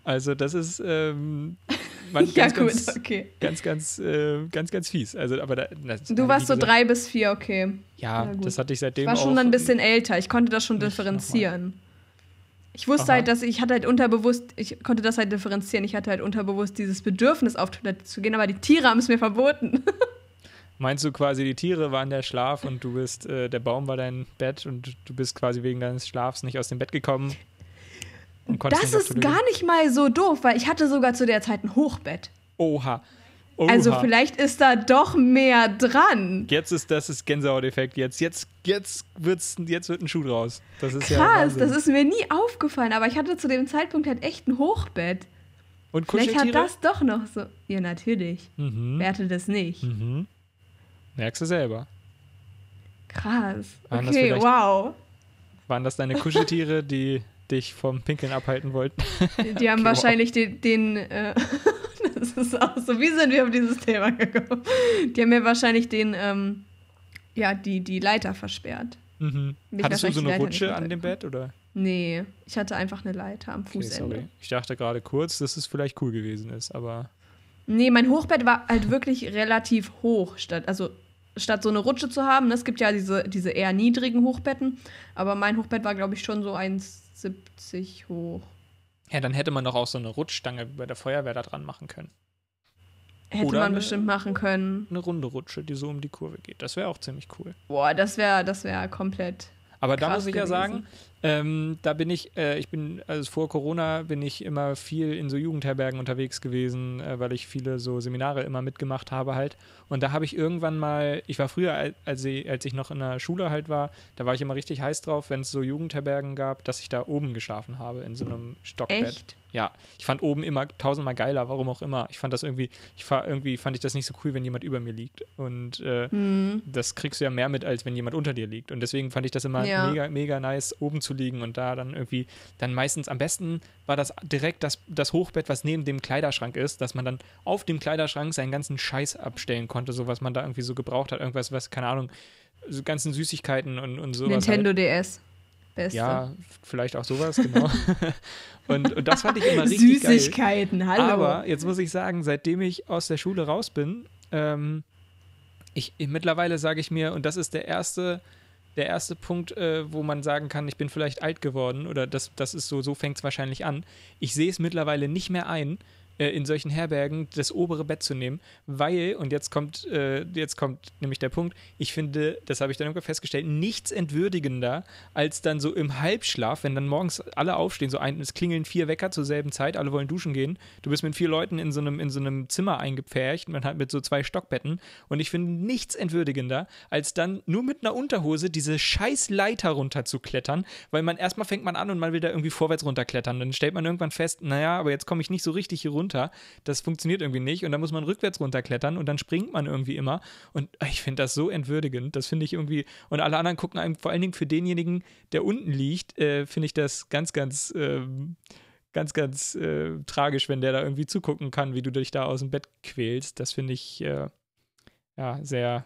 Also das ist ähm, man, ja, ganz, gut, ganz, okay. ganz, ganz, äh, ganz, ganz fies. Also, aber da, das, Du warst so gesagt, drei bis vier, okay. Ja, das hatte ich seitdem Ich war schon ein bisschen älter. Ich konnte das schon differenzieren. Ich wusste Aha. halt, dass ich hatte halt unterbewusst, ich konnte das halt differenzieren. Ich hatte halt unterbewusst dieses Bedürfnis, auf Toilette zu gehen, aber die Tiere haben es mir verboten. Meinst du quasi, die Tiere waren der Schlaf und du bist, äh, der Baum war dein Bett und du bist quasi wegen deines Schlafs nicht aus dem Bett gekommen? Das ist gar nicht mal so doof, weil ich hatte sogar zu der Zeit ein Hochbett. Oha. Oha. Also vielleicht ist da doch mehr dran. Jetzt ist das ist Gänsehauteffekt. Jetzt, jetzt, jetzt wird's, jetzt wird ein Schuh draus. Das ist ja Krass, Wahnsinn. das ist mir nie aufgefallen, aber ich hatte zu dem Zeitpunkt halt echt ein Hochbett. und Vielleicht hat das doch noch so. Ja, natürlich. Mhm. Wer hatte das nicht? Mhm. Merkst du selber. Krass. Waren Okay, wow. Waren das deine Kuscheltiere, die dich vom Pinkeln abhalten wollten? Die haben Okay, wow. wahrscheinlich den. den äh, das ist auch so. Wie sind wir auf dieses Thema gekommen? Die haben mir wahrscheinlich den. Ähm, ja, die, die Leiter versperrt. Mhm. Hattest du so eine Rutsche an dem Bett oder? Nee, ich hatte einfach eine Leiter am Okay, Fußende. sorry. Ich dachte gerade kurz, dass es vielleicht cool gewesen ist, aber Nee, mein Hochbett war halt wirklich relativ hoch, statt, also statt so eine Rutsche zu haben. ne, Es gibt ja diese, diese eher niedrigen Hochbetten, aber mein Hochbett war, glaube ich, schon so 1,70 hoch. ja, dann hätte man doch auch so eine Rutschstange bei der Feuerwehr da dran machen können. Hätte Oder man eine- bestimmt machen können. Eine runde Rutsche, die so um die Kurve geht. Das wäre auch ziemlich cool. Boah, das wäre das wär komplett. Aber da muss ich ja gewesen. sagen, ähm, da bin ich, äh, ich bin, also vor Corona bin ich immer viel in so Jugendherbergen unterwegs gewesen, äh, weil ich viele so Seminare immer mitgemacht habe halt. Und da habe ich irgendwann mal, ich war früher, al- als ich, als ich noch in der Schule halt war, da war ich immer richtig heiß drauf, wenn es so Jugendherbergen gab, dass ich da oben geschlafen habe, in so einem Stockbett. Echt? Ja, ich fand oben immer tausendmal geiler, warum auch immer. Ich fand das irgendwie, ich fahr, irgendwie fand ich das nicht so cool, wenn jemand über mir liegt. Und äh, Hm. das kriegst du ja mehr mit, als wenn jemand unter dir liegt. Und deswegen fand ich das immer Ja. mega, mega nice, oben zu liegen und da dann irgendwie, dann meistens am besten war das direkt das, das Hochbett, was neben dem Kleiderschrank ist, dass man dann auf dem Kleiderschrank seinen ganzen Scheiß abstellen konnte, so was man da irgendwie so gebraucht hat, irgendwas, was, keine Ahnung, so ganzen Süßigkeiten und, und sowas. Nintendo Halt. DS. Beste. Ja, vielleicht auch sowas, genau. und, und das fand ich immer richtig geil. Süßigkeiten, hallo. Aber jetzt muss ich sagen, seitdem ich aus der Schule raus bin, ähm, ich, ich mittlerweile sage ich mir, und das ist der erste, der erste Punkt, äh, wo man sagen kann, ich bin vielleicht alt geworden oder das, das ist so, so fängt es wahrscheinlich an. Ich sehe es mittlerweile nicht mehr ein, äh, in solchen Herbergen das obere Bett zu nehmen, weil, und jetzt kommt, äh, jetzt kommt nämlich der Punkt, ich finde, das habe ich dann irgendwann festgestellt, nichts entwürdigender, als dann so im Halbschlaf, wenn dann morgens alle aufstehen, so ein, es klingeln vier Wecker zur selben Zeit, alle wollen duschen gehen, du bist mit vier Leuten in so einem, in so einem Zimmer eingepfercht, man hat mit so zwei Stockbetten. Und ich finde nichts entwürdigender, als dann nur mit einer Unterhose diese scheiß Leiter runterzuklettern, weil man erstmal fängt man an und man will da irgendwie vorwärts runterklettern, dann stellt man irgendwann fest, naja, aber jetzt komme ich nicht so richtig hier runter, das funktioniert irgendwie nicht und dann muss man rückwärts runterklettern und dann springt man irgendwie immer. Und ich finde das so entwürdigend, das finde ich irgendwie und alle anderen gucken einem vor allen Dingen für denjenigen, der unten liegt, äh, finde ich das ganz, ganz ähm, ganz, ganz äh, tragisch, wenn der da irgendwie zugucken kann, wie du dich da aus dem Bett quälst. Das finde ich äh, ja sehr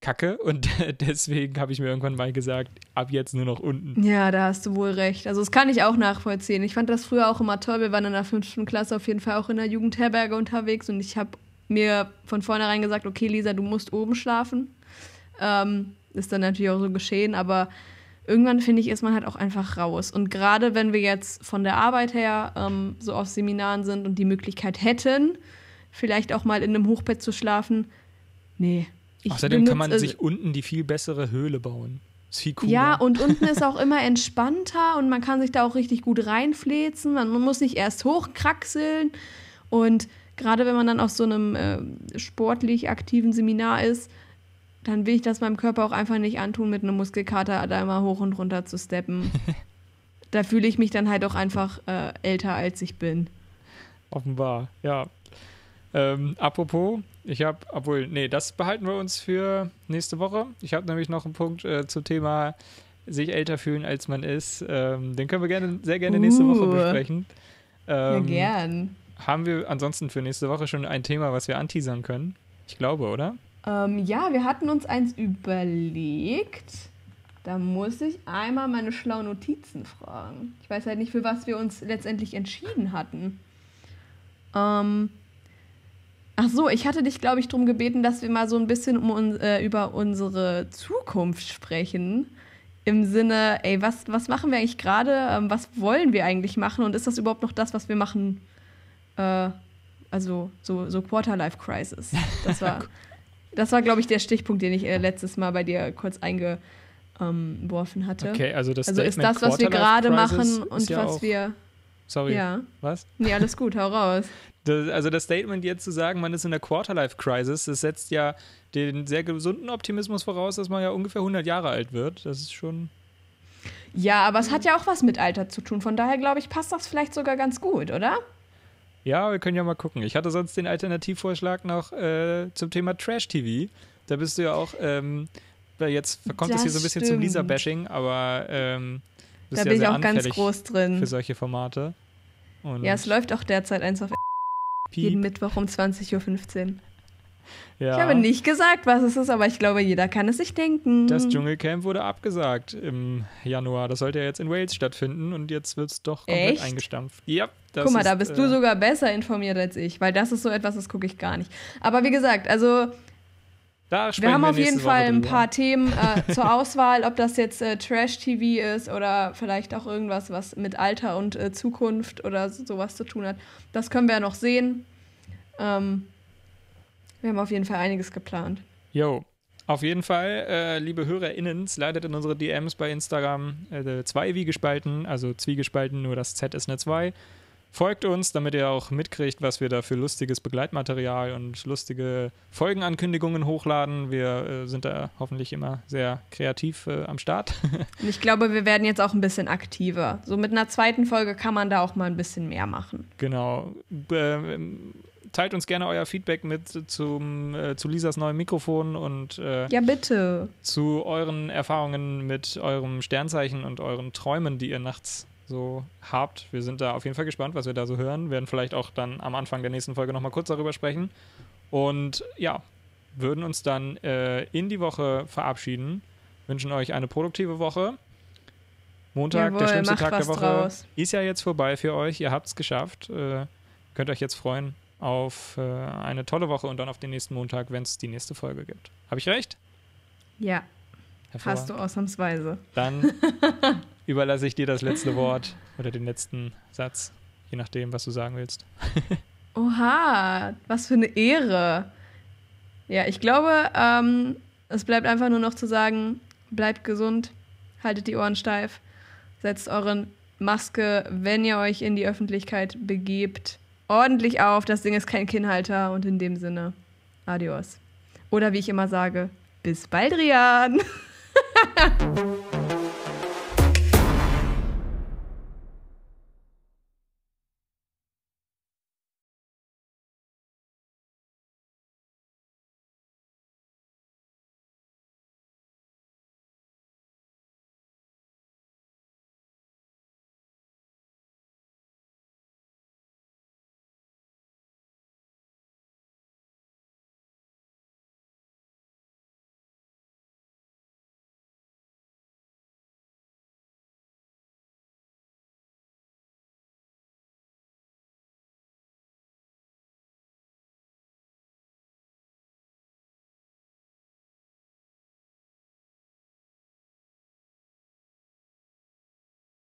kacke und deswegen habe ich mir irgendwann mal gesagt, ab jetzt nur noch unten. Ja, da hast du wohl recht. Also das kann ich auch nachvollziehen. Ich fand das früher auch immer toll. Wir waren in der fünften Klasse auf jeden Fall auch in der Jugendherberge unterwegs und ich habe mir von vornherein gesagt, okay, Lisa, du musst oben schlafen. Ähm, ist dann natürlich auch so geschehen, aber irgendwann finde ich, ist man halt auch einfach raus. Und gerade wenn wir jetzt von der Arbeit her ähm, so auf Seminaren sind und die Möglichkeit hätten, vielleicht auch mal in einem Hochbett zu schlafen, nee. Außerdem benutze, kann man sich unten die viel bessere Höhle bauen. Ist viel cooler. Ja, und unten ist auch immer entspannter und man kann sich da auch richtig gut reinfläzen. Man muss nicht erst hochkraxeln. Und gerade wenn man dann auf so einem äh, sportlich aktiven Seminar ist, dann will ich das meinem Körper auch einfach nicht antun, mit einem Muskelkater da immer hoch und runter zu steppen. da fühle ich mich dann halt auch einfach äh, älter, als ich bin. Offenbar, ja. Ähm, apropos, ich habe, obwohl, nee, das behalten wir uns für nächste Woche. Ich habe nämlich noch einen Punkt äh, zum Thema sich älter fühlen, als man ist. Ähm, den können wir gerne, sehr gerne nächste uh, Woche besprechen. Ähm, ja, gern. Haben wir ansonsten für nächste Woche schon ein Thema, was wir anteasern können? Ich glaube, oder? Ähm, ja, wir hatten uns eins überlegt. Da muss ich einmal meine schlauen Notizen fragen. Ich weiß halt nicht, für was wir uns letztendlich entschieden hatten. Ähm, ach so, ich hatte dich, glaube ich, darum gebeten, dass wir mal so ein bisschen um äh, über unsere Zukunft sprechen. Im Sinne, ey, was, was machen wir eigentlich gerade? Ähm, was wollen wir eigentlich machen? Und ist das überhaupt noch das, was wir machen? Äh, also so, so Quarter-Life Crisis. Das war Das war, glaube ich, der Stichpunkt, den ich äh, letztes Mal bei dir kurz eingeworfen hatte. Okay, also das Also ist das, was wir gerade machen und ja was wir. Sorry. Ja. Was? Nee, alles gut, hau raus. Das, also das Statement jetzt zu sagen, man ist in der Quarterlife-Crisis, das setzt ja den sehr gesunden Optimismus voraus, dass man ja ungefähr 100 Jahre alt wird. Das ist schon. Ja, aber es hat ja auch was mit Alter zu tun. Von daher, glaube ich, passt das vielleicht sogar ganz gut, oder? Ja, wir können ja mal gucken. Ich hatte sonst den Alternativvorschlag noch äh, zum Thema Trash-TV. Da bist du ja auch, ähm, jetzt kommt es hier so ein bisschen zum Lisa-Bashing, aber ähm, da bin ja ich auch ganz groß drin. Für solche Formate. Und ja, es läuft auch derzeit eins auf Piep. jeden Mittwoch um 20.15 Uhr. Ja. Ich habe nicht gesagt, was es ist, aber ich glaube, jeder kann es sich denken. Das Dschungelcamp wurde abgesagt im Januar. Das sollte ja jetzt in Wales stattfinden und jetzt wird es doch komplett Echt? eingestampft. Ja, Guck mal, ist, da bist äh, du sogar besser informiert als ich, weil das ist so etwas, das gucke ich gar nicht. Aber wie gesagt, also wir haben auf jeden Fall ein paar Themen äh, zur Auswahl, ob das jetzt äh, Trash-TV ist oder vielleicht auch irgendwas, was mit Alter und äh, Zukunft oder sowas zu tun hat. Das können wir ja noch sehen. Ähm, wir haben auf jeden Fall einiges geplant. Jo. Auf jeden Fall, äh, liebe HörerInnen, slidet in unsere DMs bei Instagram äh, zwei wie gespalten, also zwiegespalten, nur das Z ist eine 2. Folgt uns, damit ihr auch mitkriegt, was wir da für lustiges Begleitmaterial und lustige Folgenankündigungen hochladen. Wir äh, sind da hoffentlich immer sehr kreativ äh, am Start. und ich glaube, wir werden jetzt auch ein bisschen aktiver. So mit einer zweiten Folge kann man da auch mal ein bisschen mehr machen. Genau. Äh, teilt uns gerne euer Feedback mit zum, äh, zu Lisas neuem Mikrofon und äh, ja, bitte. zu euren Erfahrungen mit eurem Sternzeichen und euren Träumen, die ihr nachts so habt. Wir sind da auf jeden Fall gespannt, was wir da so hören. Werden vielleicht auch dann am Anfang der nächsten Folge nochmal kurz darüber sprechen. Und ja, würden uns dann äh, in die Woche verabschieden. Wünschen euch eine produktive Woche. Montag, Jawohl, der schlimmste Tag der Woche, draus. ist ja jetzt vorbei für euch. Ihr habt es geschafft. Äh, könnt euch jetzt freuen auf äh, eine tolle Woche und dann auf den nächsten Montag, wenn es die nächste Folge gibt. Habe ich recht? Ja. Hast du ausnahmsweise. Dann überlasse ich dir das letzte Wort oder den letzten Satz. je nachdem, was du sagen willst. Oha, was für eine Ehre. Ja, ich glaube, ähm, es bleibt einfach nur noch zu sagen, bleibt gesund, haltet die Ohren steif, setzt eure Maske, wenn ihr euch in die Öffentlichkeit begebt, ordentlich auf. Das Ding ist kein Kinnhalter und in dem Sinne, adios. Oder wie ich immer sage, bis bald, Rian.